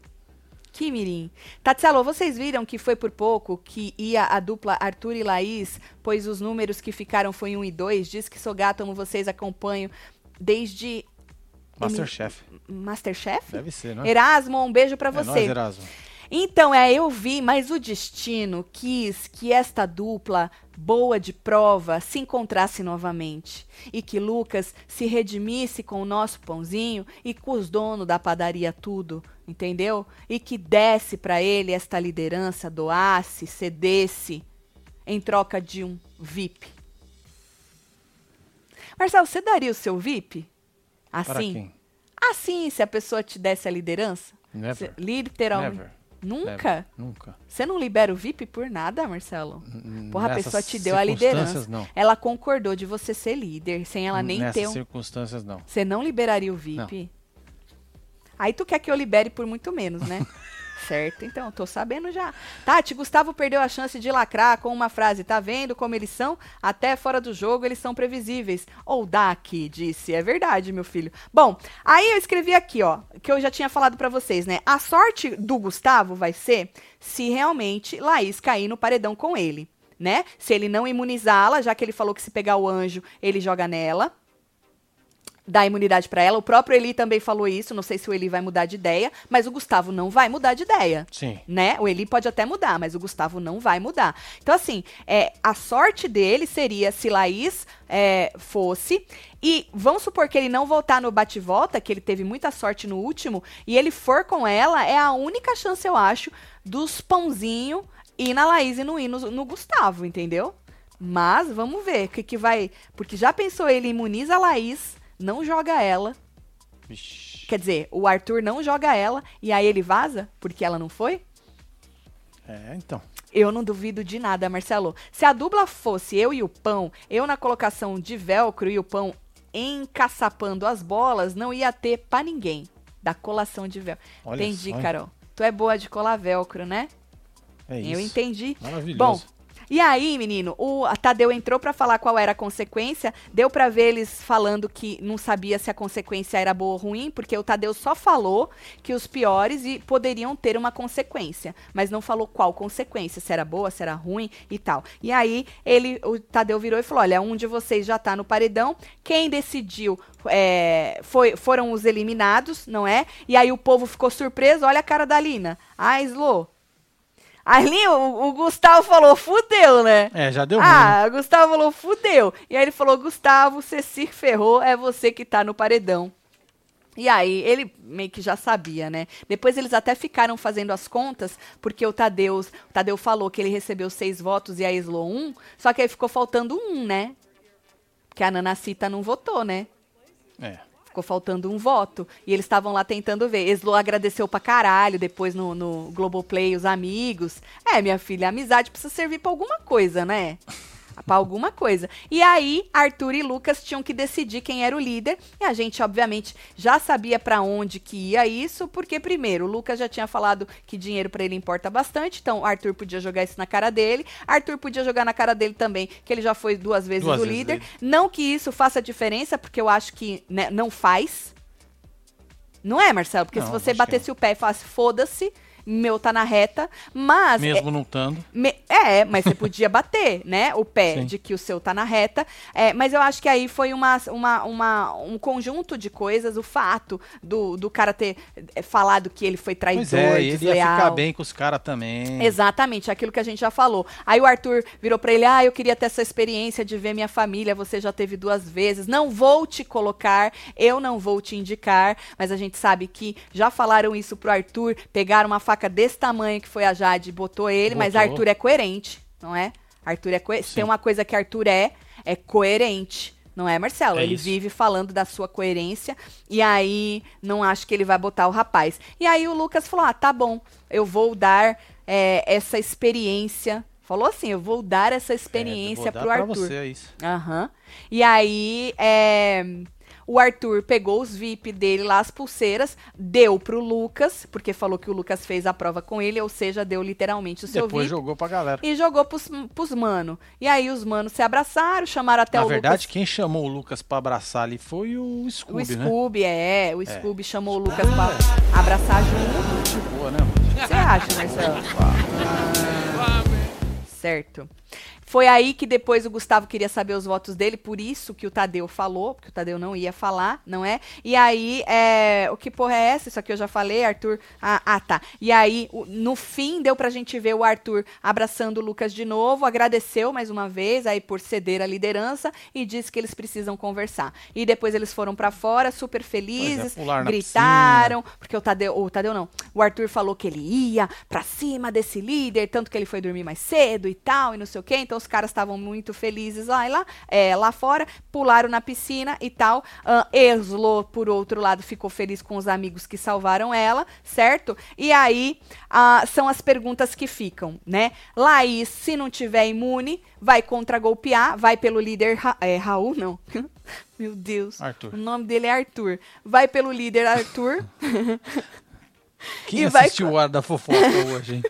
Que mirim. Tatselo, vocês viram que foi por pouco que ia a dupla Arthur e Laís, pois os números que ficaram foi 1 e 2? Diz que sou gato, amo vocês, acompanho desde... Masterchef. Masterchef? Deve ser, né? Erasmo, um beijo pra É você. Erasmo. Então, é, eu vi, mas o destino quis que esta dupla boa de prova se encontrasse novamente e que Lucas se redimisse com o nosso pãozinho e com os donos da padaria tudo, entendeu? E que desse para ele esta liderança, doasse, cedesse em troca de um VIP. Marcelo, você daria o seu VIP? Assim? Assim, se a pessoa te desse a liderança? Never. Literalmente. Never. Nunca? Never. Nunca. Você não libera o VIP por nada, Marcelo? N- Porra, a nessas pessoa te deu a liderança. Não. Ela concordou de você ser líder, sem ela nem Nessas ter um... circunstâncias, não. Você não liberaria o VIP? Aí tu quer que eu libere por muito menos, né? certo, então, tô sabendo já. Tati, Gustavo perdeu a chance de lacrar com uma frase. Tá vendo como eles são? Até fora do jogo eles são previsíveis. Ou Dak disse. É verdade, meu filho. Bom, aí eu escrevi aqui, ó, que eu já tinha falado pra vocês, né? A sorte do Gustavo vai ser se realmente Laís cair no paredão com ele, né? Se ele não imunizá-la, já que ele falou que se pegar o anjo, ele joga nela dá imunidade pra ela. O próprio Eli também falou isso. Não sei se o Eli vai mudar de ideia, mas o Gustavo não vai mudar de ideia. Sim. Né? O Eli pode até mudar, mas o Gustavo não vai mudar. Então, assim, é, a sorte dele seria se Laís é, fosse. E vamos supor que ele não voltar no bate-volta, que ele teve muita sorte no último, e ele for com ela, é a única chance, eu acho, dos pãozinho ir na Laís e não ir no, no Gustavo, entendeu? Mas vamos ver o que, que vai. Porque já pensou, ele imuniza a Laís, não joga ela. Vixe. Quer dizer, o Arthur não joga ela e aí ele vaza porque ela não foi? É, então. Eu não duvido de nada, Marcelo. Se a dupla fosse eu e o pão, eu na colocação de velcro e o pão encaçapando as bolas, não ia ter pra ninguém da colação de velcro. Olha entendi, só? Carol. Tu é boa de colar velcro, né? É isso. Eu entendi. Maravilhoso. Bom, e aí, menino, o Tadeu entrou pra falar qual era a consequência. Deu pra ver eles falando que não sabia se a consequência era boa ou ruim, porque o Tadeu só falou que os piores e poderiam ter uma consequência, mas não falou qual consequência, se era boa, se era ruim e tal. E aí ele, o Tadeu virou e falou: olha, um de vocês já tá no paredão. Quem decidiu é, foi, foram os eliminados, não é? E aí o povo ficou surpreso. Olha a cara da Lina. Ah, Slo, Ali o, o Gustavo falou, fudeu, né? É, já deu ruim. Ah, o Gustavo falou, fudeu. E aí ele falou, Gustavo, você se ferrou, é você que tá no paredão. E aí, ele meio que já sabia, né? Depois eles até ficaram fazendo as contas, porque o Tadeu, o Tadeu falou que ele recebeu seis votos e a Islo um, só que aí ficou faltando um, né? Porque a Nanacita não votou, né? É. Ficou faltando um voto. E eles estavam lá tentando ver. Eslo agradeceu pra caralho depois no, no Globoplay, os amigos. É, minha filha, a amizade precisa servir pra alguma coisa, né? Pra alguma coisa. E aí, Arthur e Lucas tinham que decidir quem era o líder. E a gente, obviamente, já sabia pra onde que ia isso, porque, primeiro, o Lucas já tinha falado que dinheiro pra ele importa bastante. Então, Arthur podia jogar isso na cara dele. Arthur podia jogar na cara dele também, que ele já foi duas vezes Duas o vezes líder. Não que isso faça diferença, porque eu acho que né, não faz. Não é, Marcelo? Porque Não, se você acho que batesse o pé e falasse, foda-se, meu tá na reta, mas. Mesmo não estando. Me- É, mas você podia bater, né? O pé Sim. de que o seu tá na reta. É, mas eu acho que aí foi uma, uma, uma- um conjunto de coisas. O fato do, do cara ter é, falado que ele foi traidor, Pois é, ele ia desleal. ficar bem com os caras também. Exatamente, aquilo que a gente já falou. Aí o Arthur virou pra ele: Ah, eu queria ter essa experiência de ver minha família, você já teve duas vezes. Não vou te colocar, eu não vou te indicar. Mas a gente sabe que já falaram isso pro Arthur, pegaram uma faca desse tamanho que foi a Jade e botou ele, mas Botou. Arthur é coerente, não é? Arthur é coerente. Tem uma coisa que Arthur é, é coerente. Não é, Marcelo? É ele isso. vive falando da sua coerência e aí não acho que ele vai botar o rapaz. E aí o Lucas falou: ah, tá bom, eu vou dar é, essa experiência. Falou assim: eu vou dar essa experiência É, vou dar pro pra Arthur. você, é isso. Aham. E aí, é, o Arthur pegou os VIP dele lá, as pulseiras, deu pro Lucas, porque falou que o Lucas fez a prova com ele, ou seja, deu literalmente o seu Depois VIP. jogou pra galera. E jogou pros, pros mano. E aí os manos se abraçaram, chamaram até Na o verdade, Lucas. quem chamou o Lucas pra abraçar ali foi o O Scooby, né? Scooby, é. O Scooby chamou o Lucas pra abraçar junto. De boa, né? mano? O que você acha, Marcelo? Certo. Foi aí que depois o Gustavo queria saber os votos dele, por isso que o Tadeu falou, porque o Tadeu não ia falar, não é? E aí, é, o que porra é essa? Isso aqui eu já falei, Arthur. Ah, ah tá. E aí, o, no fim, deu pra gente ver o Arthur abraçando o Lucas de novo, agradeceu mais uma vez aí por ceder a liderança e disse que eles precisam conversar. E depois eles foram para fora, super felizes, é, gritaram, porque o Tadeu, o Tadeu não, o Arthur falou que ele ia pra cima desse líder, tanto que ele foi dormir mais cedo e tal, e não sei o quê. Então os caras estavam muito felizes lá, lá, é, lá fora, pularam na piscina e tal. Uh, Eslo, por outro lado, ficou feliz com os amigos que salvaram ela, certo? E aí uh, são as perguntas que ficam, né? Laís, se não tiver imune, vai contra-golpear, vai pelo líder Ra é, Raul, não. Meu Deus. Arthur. O nome dele é Arthur. Vai pelo líder Arthur. Quem E assistiu vai- o ar da fofoca hoje, hein?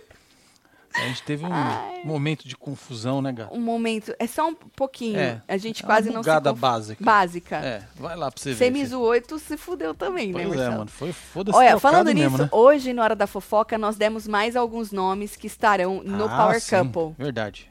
A gente teve um Ai. momento de confusão, né, Gato? um momento, é só um pouquinho. É. A gente É quase não se bugada conf- básica. básica. É, vai lá pra você Você ver. me filho. zoou e tu se fudeu também, né, Pois é, Marcelo? mano. Foi foda-se Olha, falando mesmo, nisso, né? hoje no Hora da Fofoca nós demos mais alguns nomes que estarão no Ah, Power sim, Couple. Verdade.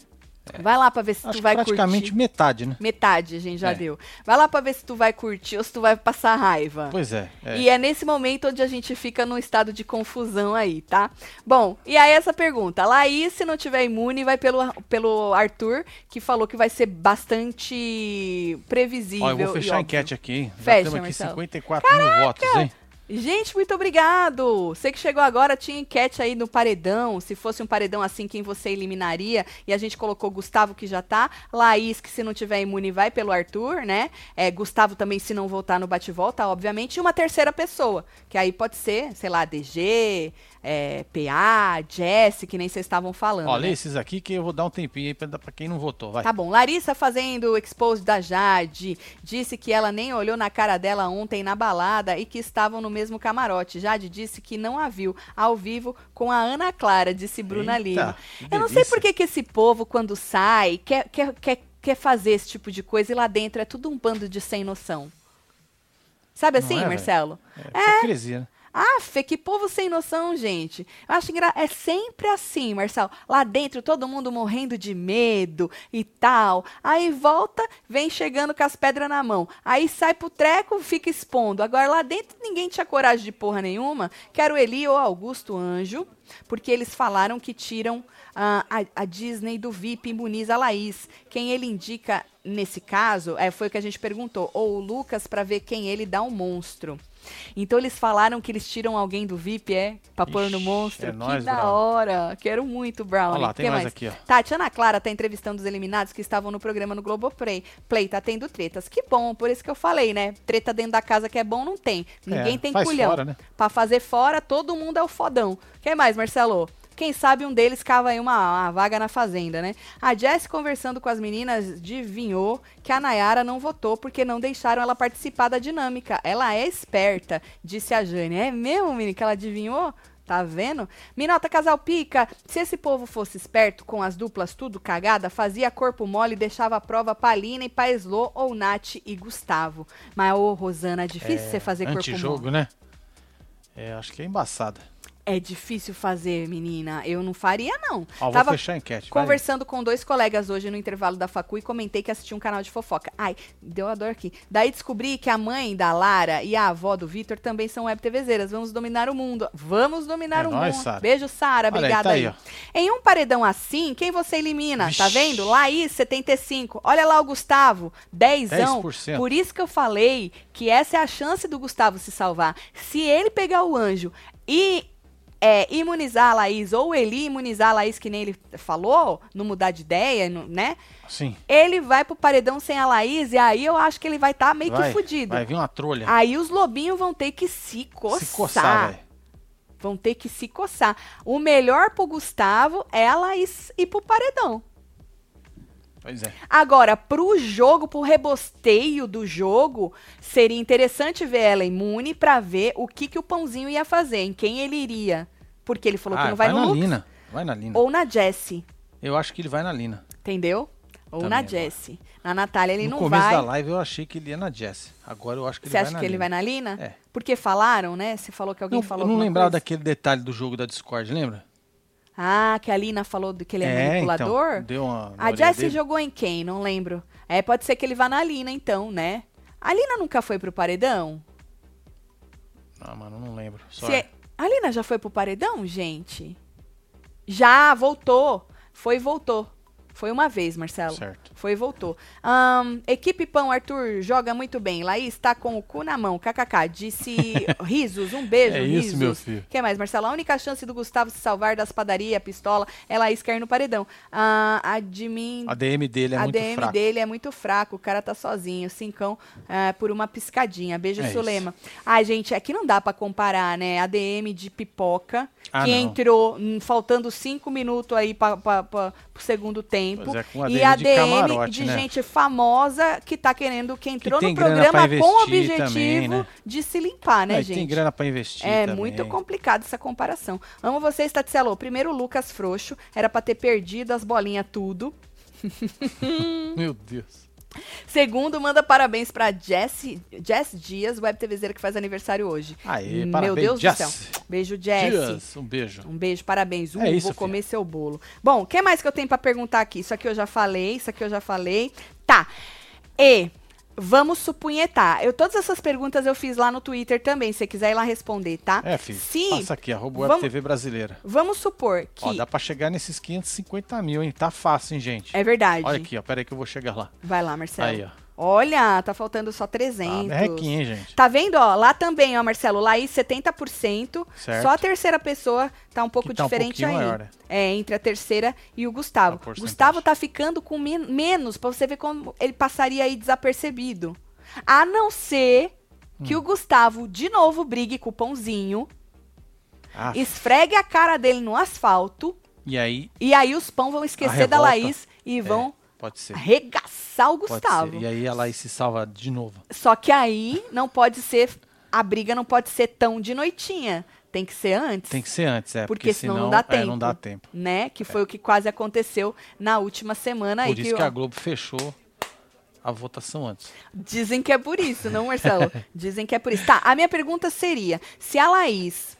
Vai lá pra ver se Acho tu vai praticamente curtir. metade, né? Metade a gente já É. deu. Vai lá pra ver se tu vai curtir ou se tu vai passar raiva. Pois é. é. E é nesse momento onde a gente fica num estado de confusão aí, tá? Bom, e aí essa pergunta. Laís, se não tiver imune, vai pelo, pelo Arthur, que falou que vai ser bastante previsível. Ó, eu vou fechar a enquete aqui. Já Fecha, temos aqui Marcelo. 54 mil votos, hein? Gente, muito obrigado! Você que chegou agora, tinha enquete aí no paredão. Se fosse um paredão assim, quem você eliminaria? E a gente colocou Gustavo, que já tá. Laís, que se não tiver imune, vai pelo Arthur, né? É, Gustavo também, se não voltar no bate-volta, obviamente. E uma terceira pessoa, que aí pode ser, sei lá, DG, é, PA, Jess, que nem vocês estavam falando. Ó, né? esses aqui que eu vou dar um tempinho aí pra, pra quem não votou. Vai. Tá bom. Larissa fazendo o expose da Jade. Disse que ela nem olhou na cara dela ontem na balada e que estavam no mesmo camarote. Jade disse que não a viu ao vivo com a Ana Clara, disse Bruna Eita, Lima. Eu não sei por que, que esse povo, quando sai, quer, quer, quer, quer fazer esse tipo de coisa e lá dentro é tudo um bando de sem noção. Sabe assim, é? Marcelo? É, hipocrisia, Fê, que povo sem noção, gente. Eu acho engra... É sempre assim, Marcelo. Lá dentro, todo mundo morrendo de medo e tal. Aí volta, vem chegando com as pedras na mão. Aí sai pro treco, fica expondo. Agora lá dentro, ninguém tinha coragem de porra nenhuma. Quero Eli ou Augusto Anjo, porque eles falaram que tiram a, a Disney do VIP imuniza a Laís. Quem ele indica nesse caso é, foi o que a gente perguntou. Ou o Lucas para ver quem ele dá um monstro. Então eles falaram que eles tiram alguém do VIP, é? Pra pôr no monstro. é que nóis, da Brown. hora. Quero muito, Brown. Olha lá, tem mais aqui, ó. Tatiana Clara tá entrevistando os eliminados que estavam no programa no Globoplay. Play tá tendo tretas. Que bom, por isso que eu falei, né? Treta dentro da casa que é bom, não tem. Ninguém É, tem culhão. fora, né? Pra fazer fora, todo mundo é o fodão. Quem mais, Marcelo? Quem sabe um deles cava aí uma, uma vaga na fazenda, né? A Jess conversando com as meninas adivinhou que a Nayara não votou porque não deixaram ela participar da dinâmica. Ela é esperta, disse a Jane. É mesmo, menina, que ela adivinhou? Tá vendo? Minota Casal Pica, se esse povo fosse esperto com as duplas tudo cagada, fazia corpo mole e deixava a prova pra Lina e pra Eslo ou Nath e Gustavo. Mas, ô, Rosana, é difícil você fazer corpo mole. Antijogo, né? É, acho que é embaçada. É difícil fazer, menina. Eu não faria, não. Ó, vou Tava fechar a enquete. conversando com dois colegas hoje no intervalo da facu e comentei que assisti um canal de fofoca. Ai, deu a dor aqui. Daí descobri que a mãe da Lara e a avó do Vitor também são web TVzeiras. Vamos dominar o mundo. Vamos dominar É o nóis, mundo. Sara. Beijo, Sara. Obrigada tá aí, aí. Em um paredão assim, quem você elimina? Tá vendo? Laís, 75. Olha lá o Gustavo, 10. 10%. Por isso que eu falei que essa é a chance do Gustavo se salvar. Se ele pegar o anjo e é, imunizar a Laís, ou ele imunizar a Laís, que nem ele falou, não mudar de ideia, não- né? Sim. Ele vai pro paredão sem a Laís, e aí eu acho que ele vai estar meio vai, que fudido. Vai vir uma trolha. Aí os lobinhos vão ter que se coçar. se coçar, velho. vão ter que se coçar. O melhor pro Gustavo é a Laís ir pro paredão. Pois é. Agora, pro jogo, pro rebosteio do jogo, seria interessante ver ela imune pra ver o que, que o Pãozinho ia fazer, em quem ele iria. Porque ele falou que Ah, não vai, vai no na Lina. Vai na Lina. ou na Jessie, Eu acho que ele vai na Lina. entendeu? Ou também na. Jessie. Na Natália ele no não começo vai. da live eu achei que ele ia na Jess. Agora eu acho que ele Você vai acha na que ele Lina. vai na Lina? É. Porque falaram, né? Você falou que alguém Não, falou eu não lembrava coisa. daquele detalhe do jogo da Discord, lembra? Ah, que a Lina falou do que ele é, manipulador? Então, deu uma, a Jessie jogou em quem? Não lembro. É, pode ser que ele vá na Lina, então, né? A Lina nunca foi pro paredão? Ah, mano, não lembro. Só Se- A Lina já foi pro paredão, gente? Já, voltou. Foi e voltou. Foi uma vez, Marcelo. Certo. Foi e voltou. Ahn, equipe Pão, Arthur, joga muito bem. Laís tá com o cu na mão. KKK. Disse risos. Um beijo, É risos. isso, meu filho. que mais, Marcelo? A única chance do Gustavo se salvar das padarias, pistola, é Laís cair no paredão. Ah, admin... A DM dele é a muito DM fraca. dele é muito fraco, o cara tá sozinho, cincão é, por uma piscadinha. Beijo, É Sulema. Ai, gente, aqui não dá pra comparar, né? A DM de pipoca, Ah, que não. entrou hum, faltando cinco minutos aí pra, pro segundo tempo. Pois é, com a e DM a de camarote, de né? gente famosa que tá querendo, que entrou tem no programa com o objetivo também, né? de se limpar, né, gente? tem grana pra investir É também. muito complicado essa comparação. Amo vocês, Tatselo. Primeiro, o Lucas Frouxo. Era pra ter perdido as bolinhas tudo. Meu Deus. Segundo, manda parabéns pra Jess, Jess Dias, web TVzeira que faz aniversário hoje. Aê, Meu parabéns, Deus Jess. do céu. Beijo, Jess. Dias, um beijo. Um beijo, parabéns. Uh, É isso, vou filha. comer seu bolo. Bom, o que mais que eu tenho pra perguntar aqui? Isso aqui eu já falei, isso aqui eu já falei. Tá. E vamos supunhetar. Eu todas essas perguntas eu fiz lá no Twitter também, se você quiser ir lá responder, tá? É, filho. Se Passa aqui, arroba vamos- TV brasileira. vamos supor que Ó, dá pra chegar nesses 550 mil, hein? Tá fácil, hein, gente? é verdade. Olha aqui, ó. Pera aí que eu vou chegar lá. Vai lá, Marcelo. Aí, ó. Olha, tá faltando só Ah, 300. merrequinha, hein, gente? Tá vendo, ó? Lá também, ó, Marcelo, Laís 70%. Certo. Só a terceira pessoa tá um pouco tá um diferente pouquinho aí. maior, né? É, entre a terceira e o Gustavo. Porcentagem. Gustavo tá ficando com men- menos, pra você ver como ele passaria aí desapercebido. A não ser Hum. que o Gustavo de novo brigue com o pãozinho, Ah, esfregue a cara dele no asfalto, e aí, e aí os pão vão esquecer da. Laís e vão pode ser. arregaçar o Gustavo. ser. E aí ela aí se salva de novo. Só que aí não pode ser. A briga não pode ser tão de noitinha. Tem que ser antes. Tem que ser antes, é. Porque Porque, senão não dá É, tempo. não dá tempo. Né? Que foi o que quase aconteceu na última semana aí. Por isso que ó, a Globo fechou a votação antes. Dizem que é por isso, não, Marcelo? Dizem que é por isso. Tá, a minha pergunta seria: se a Laís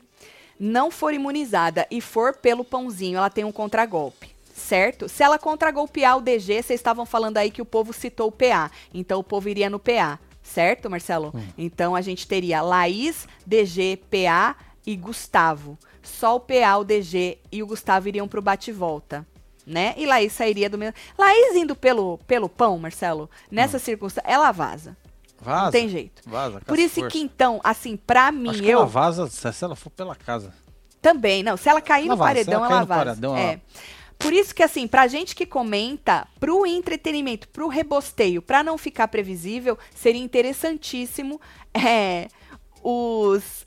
não for imunizada e for pelo pãozinho, ela tem um contragolpe. Certo? Se ela contragolpear o DG, vocês estavam falando aí que o povo citou o PA. Então o povo iria no PA. Certo, Marcelo? Hum. Então a gente teria Laís, DG, PA e Gustavo. Só o PA, o DG e o Gustavo iriam pro bate-volta. Né? E Laís sairia do mesmo. Laís indo pelo, pelo pão, Marcelo, nessa circunstância, ela vaza. Vaza. Não tem jeito. Vaza. Por isso forças. que, então, assim, pra mim, Acho que eu ela vaza se ela for pela casa. também, não. Se ela cair Ela no vaza, paredão, ela ela, vaza. paredão, é. ela- Por isso que, assim, pra gente que comenta, pro entretenimento, pro rebosteio, pra não ficar previsível, seria interessantíssimo é, os.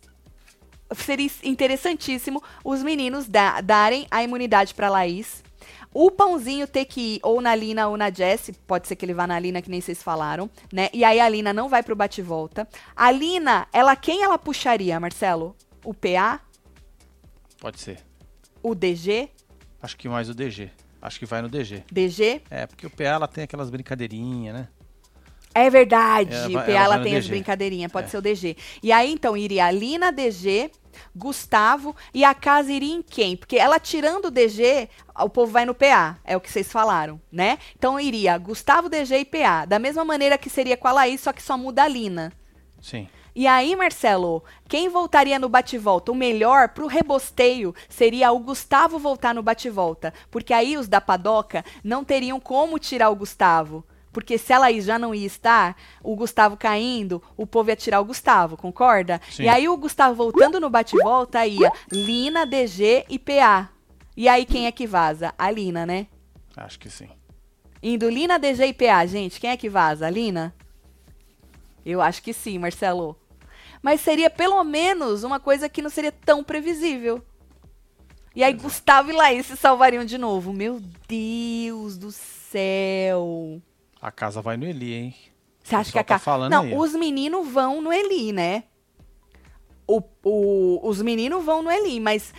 Seria interessantíssimo os meninos da- darem a imunidade pra Laís. O pãozinho ter que ir ou na Lina ou na Jessie, pode ser que ele vá na Lina, que nem vocês falaram, né? E aí a Lina não vai pro bate-volta. A Lina, ela quem ela puxaria, Marcelo? O PA? Pode ser. O DG? Acho que mais o DG. Acho que vai no DG. DG? É, porque o PA ela tem aquelas brincadeirinhas, né? É verdade. Ela o vai- PA ela ela tem as brincadeirinhas, pode É. ser o DG. E aí, então, iria a Lina DG, Gustavo e a casa iria em quem? Porque ela tirando o DG, o povo vai no PA, é o que vocês falaram, né? Então iria Gustavo, DG e PA. Da mesma maneira que seria com a Laís, só que só muda a Lina. Sim. E aí, Marcelo, quem voltaria no bate-volta? O melhor pro rebosteio seria o Gustavo voltar no bate-volta. Porque aí os da Padoca não teriam como tirar o Gustavo. Porque se a Laís já não ia estar, o Gustavo caindo, o povo ia tirar o Gustavo, concorda? Sim. E aí o Gustavo voltando no bate-volta ia Lina, DG e PA. E aí quem é que vaza? A Lina, né? Acho que sim. Indo Lina, DG e PA, gente, quem é que vaza? A Lina? Eu acho que sim, Marcelo. Mas seria pelo menos uma coisa que não seria tão previsível. E aí Gustavo e Laís se salvariam de novo. Meu Deus do céu. A casa vai no Eli, hein? Você acha que a tá ca... falando Não, aí, os meninos vão no Eli, né? O, o- os meninos vão no Eli, mas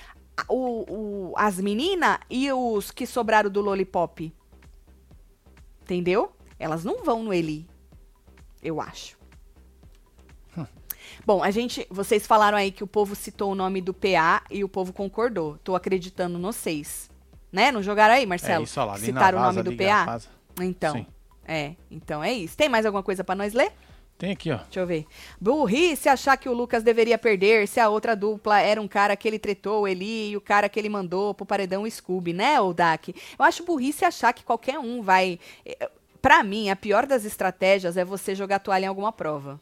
o- as meninas e os que sobraram do Lollipop? Entendeu? Elas não vão no Eli. Eu acho. Bom, a gente. Vocês falaram aí que o povo citou o nome do PA e o povo concordou. Tô acreditando no seis. Né? Não jogaram aí, Marcelo? É isso, lá. Citaram o vaza, nome do PA? Então. Sim. É, então é isso. Tem mais alguma coisa pra nós ler? Tem aqui, ó. Deixa eu ver. Burrice achar que o Lucas deveria perder se a outra dupla era um cara que ele tretou, o Eli, e o cara que ele mandou pro paredão o Scooby, né, o Dak? Eu acho burrice achar que qualquer um vai. eh, Pra mim, a pior das estratégias é você jogar toalha em alguma prova.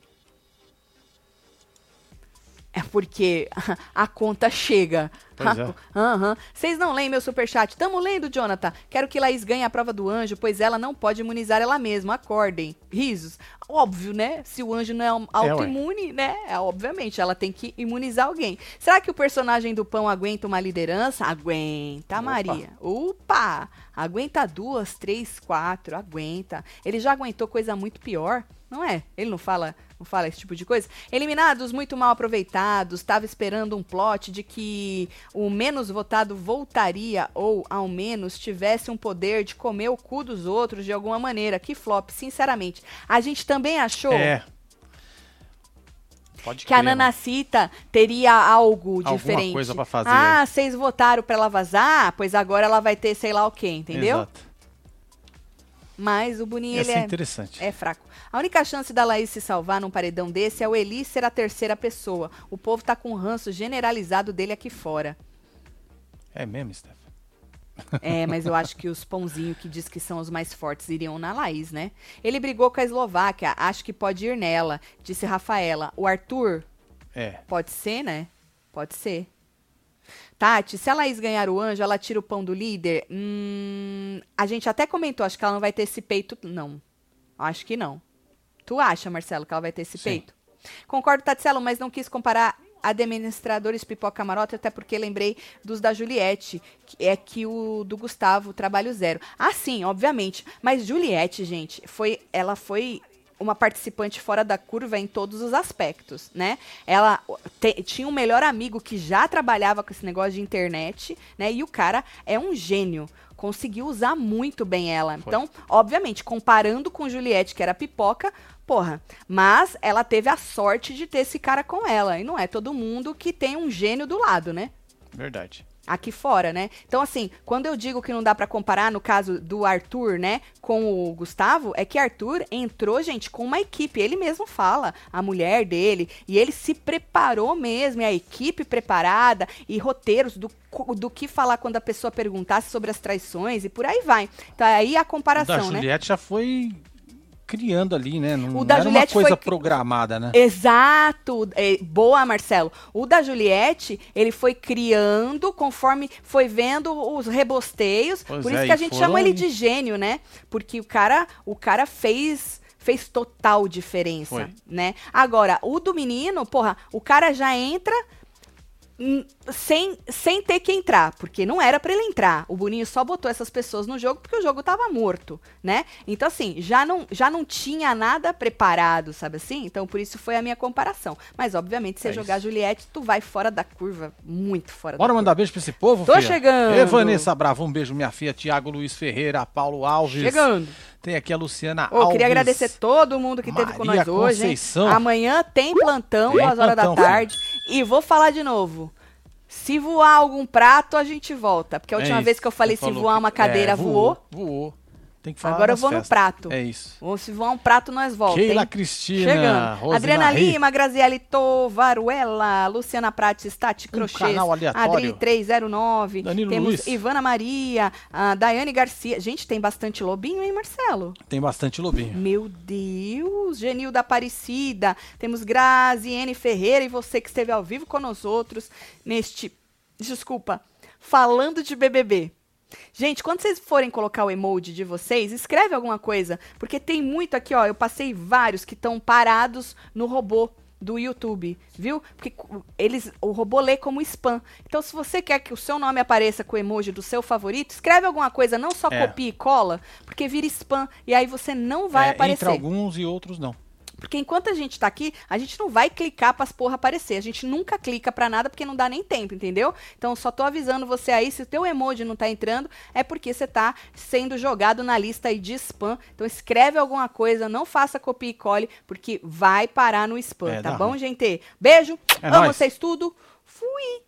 É porque a conta chega. Pois é. Aham. Vocês não leem meu superchat? Tamo lendo, Jonathan. Quero que Laís ganhe a prova do anjo, pois ela não pode imunizar ela mesma. Acordem. Risos. Óbvio, né? Se o anjo não é um autoimune, né? É, obviamente, ela tem que imunizar alguém. Será que o personagem do pão aguenta uma liderança? Aguenta, Opa. Maria. Opa! Aguenta duas, três, quatro. Aguenta. Ele já aguentou coisa muito pior. Não é? Ele não fala, não fala esse tipo de coisa? Eliminados muito mal aproveitados, estava esperando um plot de que o menos votado voltaria ou ao menos tivesse um poder de comer o cu dos outros de alguma maneira. Que flop, sinceramente. A gente também achou É. Pode que a crer, mano. Nanacita teria algo Alguma diferente. coisa pra fazer Ah, vocês votaram pra ela vazar? Pois agora ela vai ter sei lá o quê, entendeu? Exato. Mas o Boninho, ele é... interessante. É fraco. A única chance da Laís se salvar num paredão desse é o Eli ser a terceira pessoa. O povo tá com um ranço generalizado dele aqui fora. É mesmo, Steph? É, mas eu acho que os pãozinhos que diz que são os mais fortes iriam na Laís, né? Ele brigou com a Eslováquia, acho que pode ir nela, disse Rafaela. O Arthur, É. pode ser, né? Pode ser. Tati, se a Laís ganhar o anjo, ela tira o pão do líder? Hum, a gente até comentou, acho que ela não vai ter esse peito. Não. Acho que não. Tu acha, Marcelo, que ela vai ter esse Sim. peito? Concordo, Tatselo, mas não quis comparar administradores pipoca marota, até porque lembrei dos da Juliette, que é que o do Gustavo, trabalho zero. Ah, sim, obviamente. Mas Juliette, gente, foi, ela foi uma participante fora da curva em todos os aspectos, né? Ela te- tinha um melhor amigo que já trabalhava com esse negócio de internet, né? E o cara é um gênio. Conseguiu usar muito bem ela. Foi. Então, obviamente, comparando com Juliette, que era pipoca, porra. Mas ela teve a sorte de ter esse cara com ela. E não é todo mundo que tem um gênio do lado, né? Verdade. Aqui fora, né? Então, assim, quando eu digo que não dá pra comparar, no caso do Arthur, né, com o Gustavo, é que Arthur entrou, gente, com uma equipe. Ele mesmo fala, a mulher dele, e ele se preparou mesmo, e a equipe preparada, e roteiros do, do que falar quando a pessoa perguntasse sobre as traições, e por aí vai. Então, aí a o da comparação, né? Juliette já foi criando ali, né? Não O da era Juliette uma coisa foi- programada, né? Exato, é, boa Marcelo. O da Juliette, ele foi criando conforme foi vendo os rebosteios. Pois por é, isso que a gente chama ele de gênio, né? Porque o cara, o cara fez fez total diferença, Foi. né? Agora, o do menino, porra, o cara já entra sem, sem ter que entrar, porque não era pra ele entrar. O Boninho só botou essas pessoas no jogo porque o jogo tava morto, né? Então, assim, já não, já não tinha nada preparado, sabe assim? Então, por isso foi a minha comparação. Mas, obviamente, se você É jogar isso. Juliette, tu vai fora da curva, muito fora Bora da mandar beijo pra esse povo, Tô filha? chegando. Ê, Vanessa Bravo, um beijo, minha filha. Tiago Luiz Ferreira, Paulo Alves. curva. Chegando. Tem aqui a Luciana Ô, Alves. queria agradecer todo mundo que esteve com Maria nós hoje. Amanhã tem plantão, Tem duas horas plantão, da tarde. E vou falar de novo. Se voar algum prato, a gente volta. Porque a É última isso. vez que eu falei Você se voar uma cadeira, é, voou. Voou. Tem que falar Agora eu vou no festas. prato. É isso. Ou se voar um prato, nós volta, Keila hein? Cristina. Chegando. Rosina Adriana. Lima, Graziele Tovaruela, Luciana Prates, Tati Um aleatório. Adri 309, Danilo temos Luiz. Ivana Maria, a Daiane Garcia. Gente, tem bastante lobinho, hein, Marcelo? Tem bastante lobinho. Meu Deus, Genilda Aparecida, temos Graziene Ferreira e você que esteve ao vivo com nós outros neste, desculpa, falando de BBB. Gente, quando vocês forem colocar o emoji de vocês, escreve alguma coisa, porque tem muito aqui, ó, eu passei vários que estão parados no robô do YouTube, viu? Porque eles, o robô lê como spam. Então, se você quer que o seu nome apareça com o emoji do seu favorito, escreve alguma coisa, não só É. copia e cola, porque vira spam e aí você não vai É, aparecer. Entre alguns e outros não. Porque enquanto a gente tá aqui, a gente não vai clicar para as porra aparecer. A gente nunca clica para nada porque não dá nem tempo, entendeu? Então só tô avisando você aí, se o teu emoji não tá entrando, é porque você tá sendo jogado na lista aí de spam. Então escreve alguma coisa, não faça copia e cole, porque vai parar no spam, É, tá bom, ruim. gente? Beijo, É amo nóis. vocês tudo. Fui.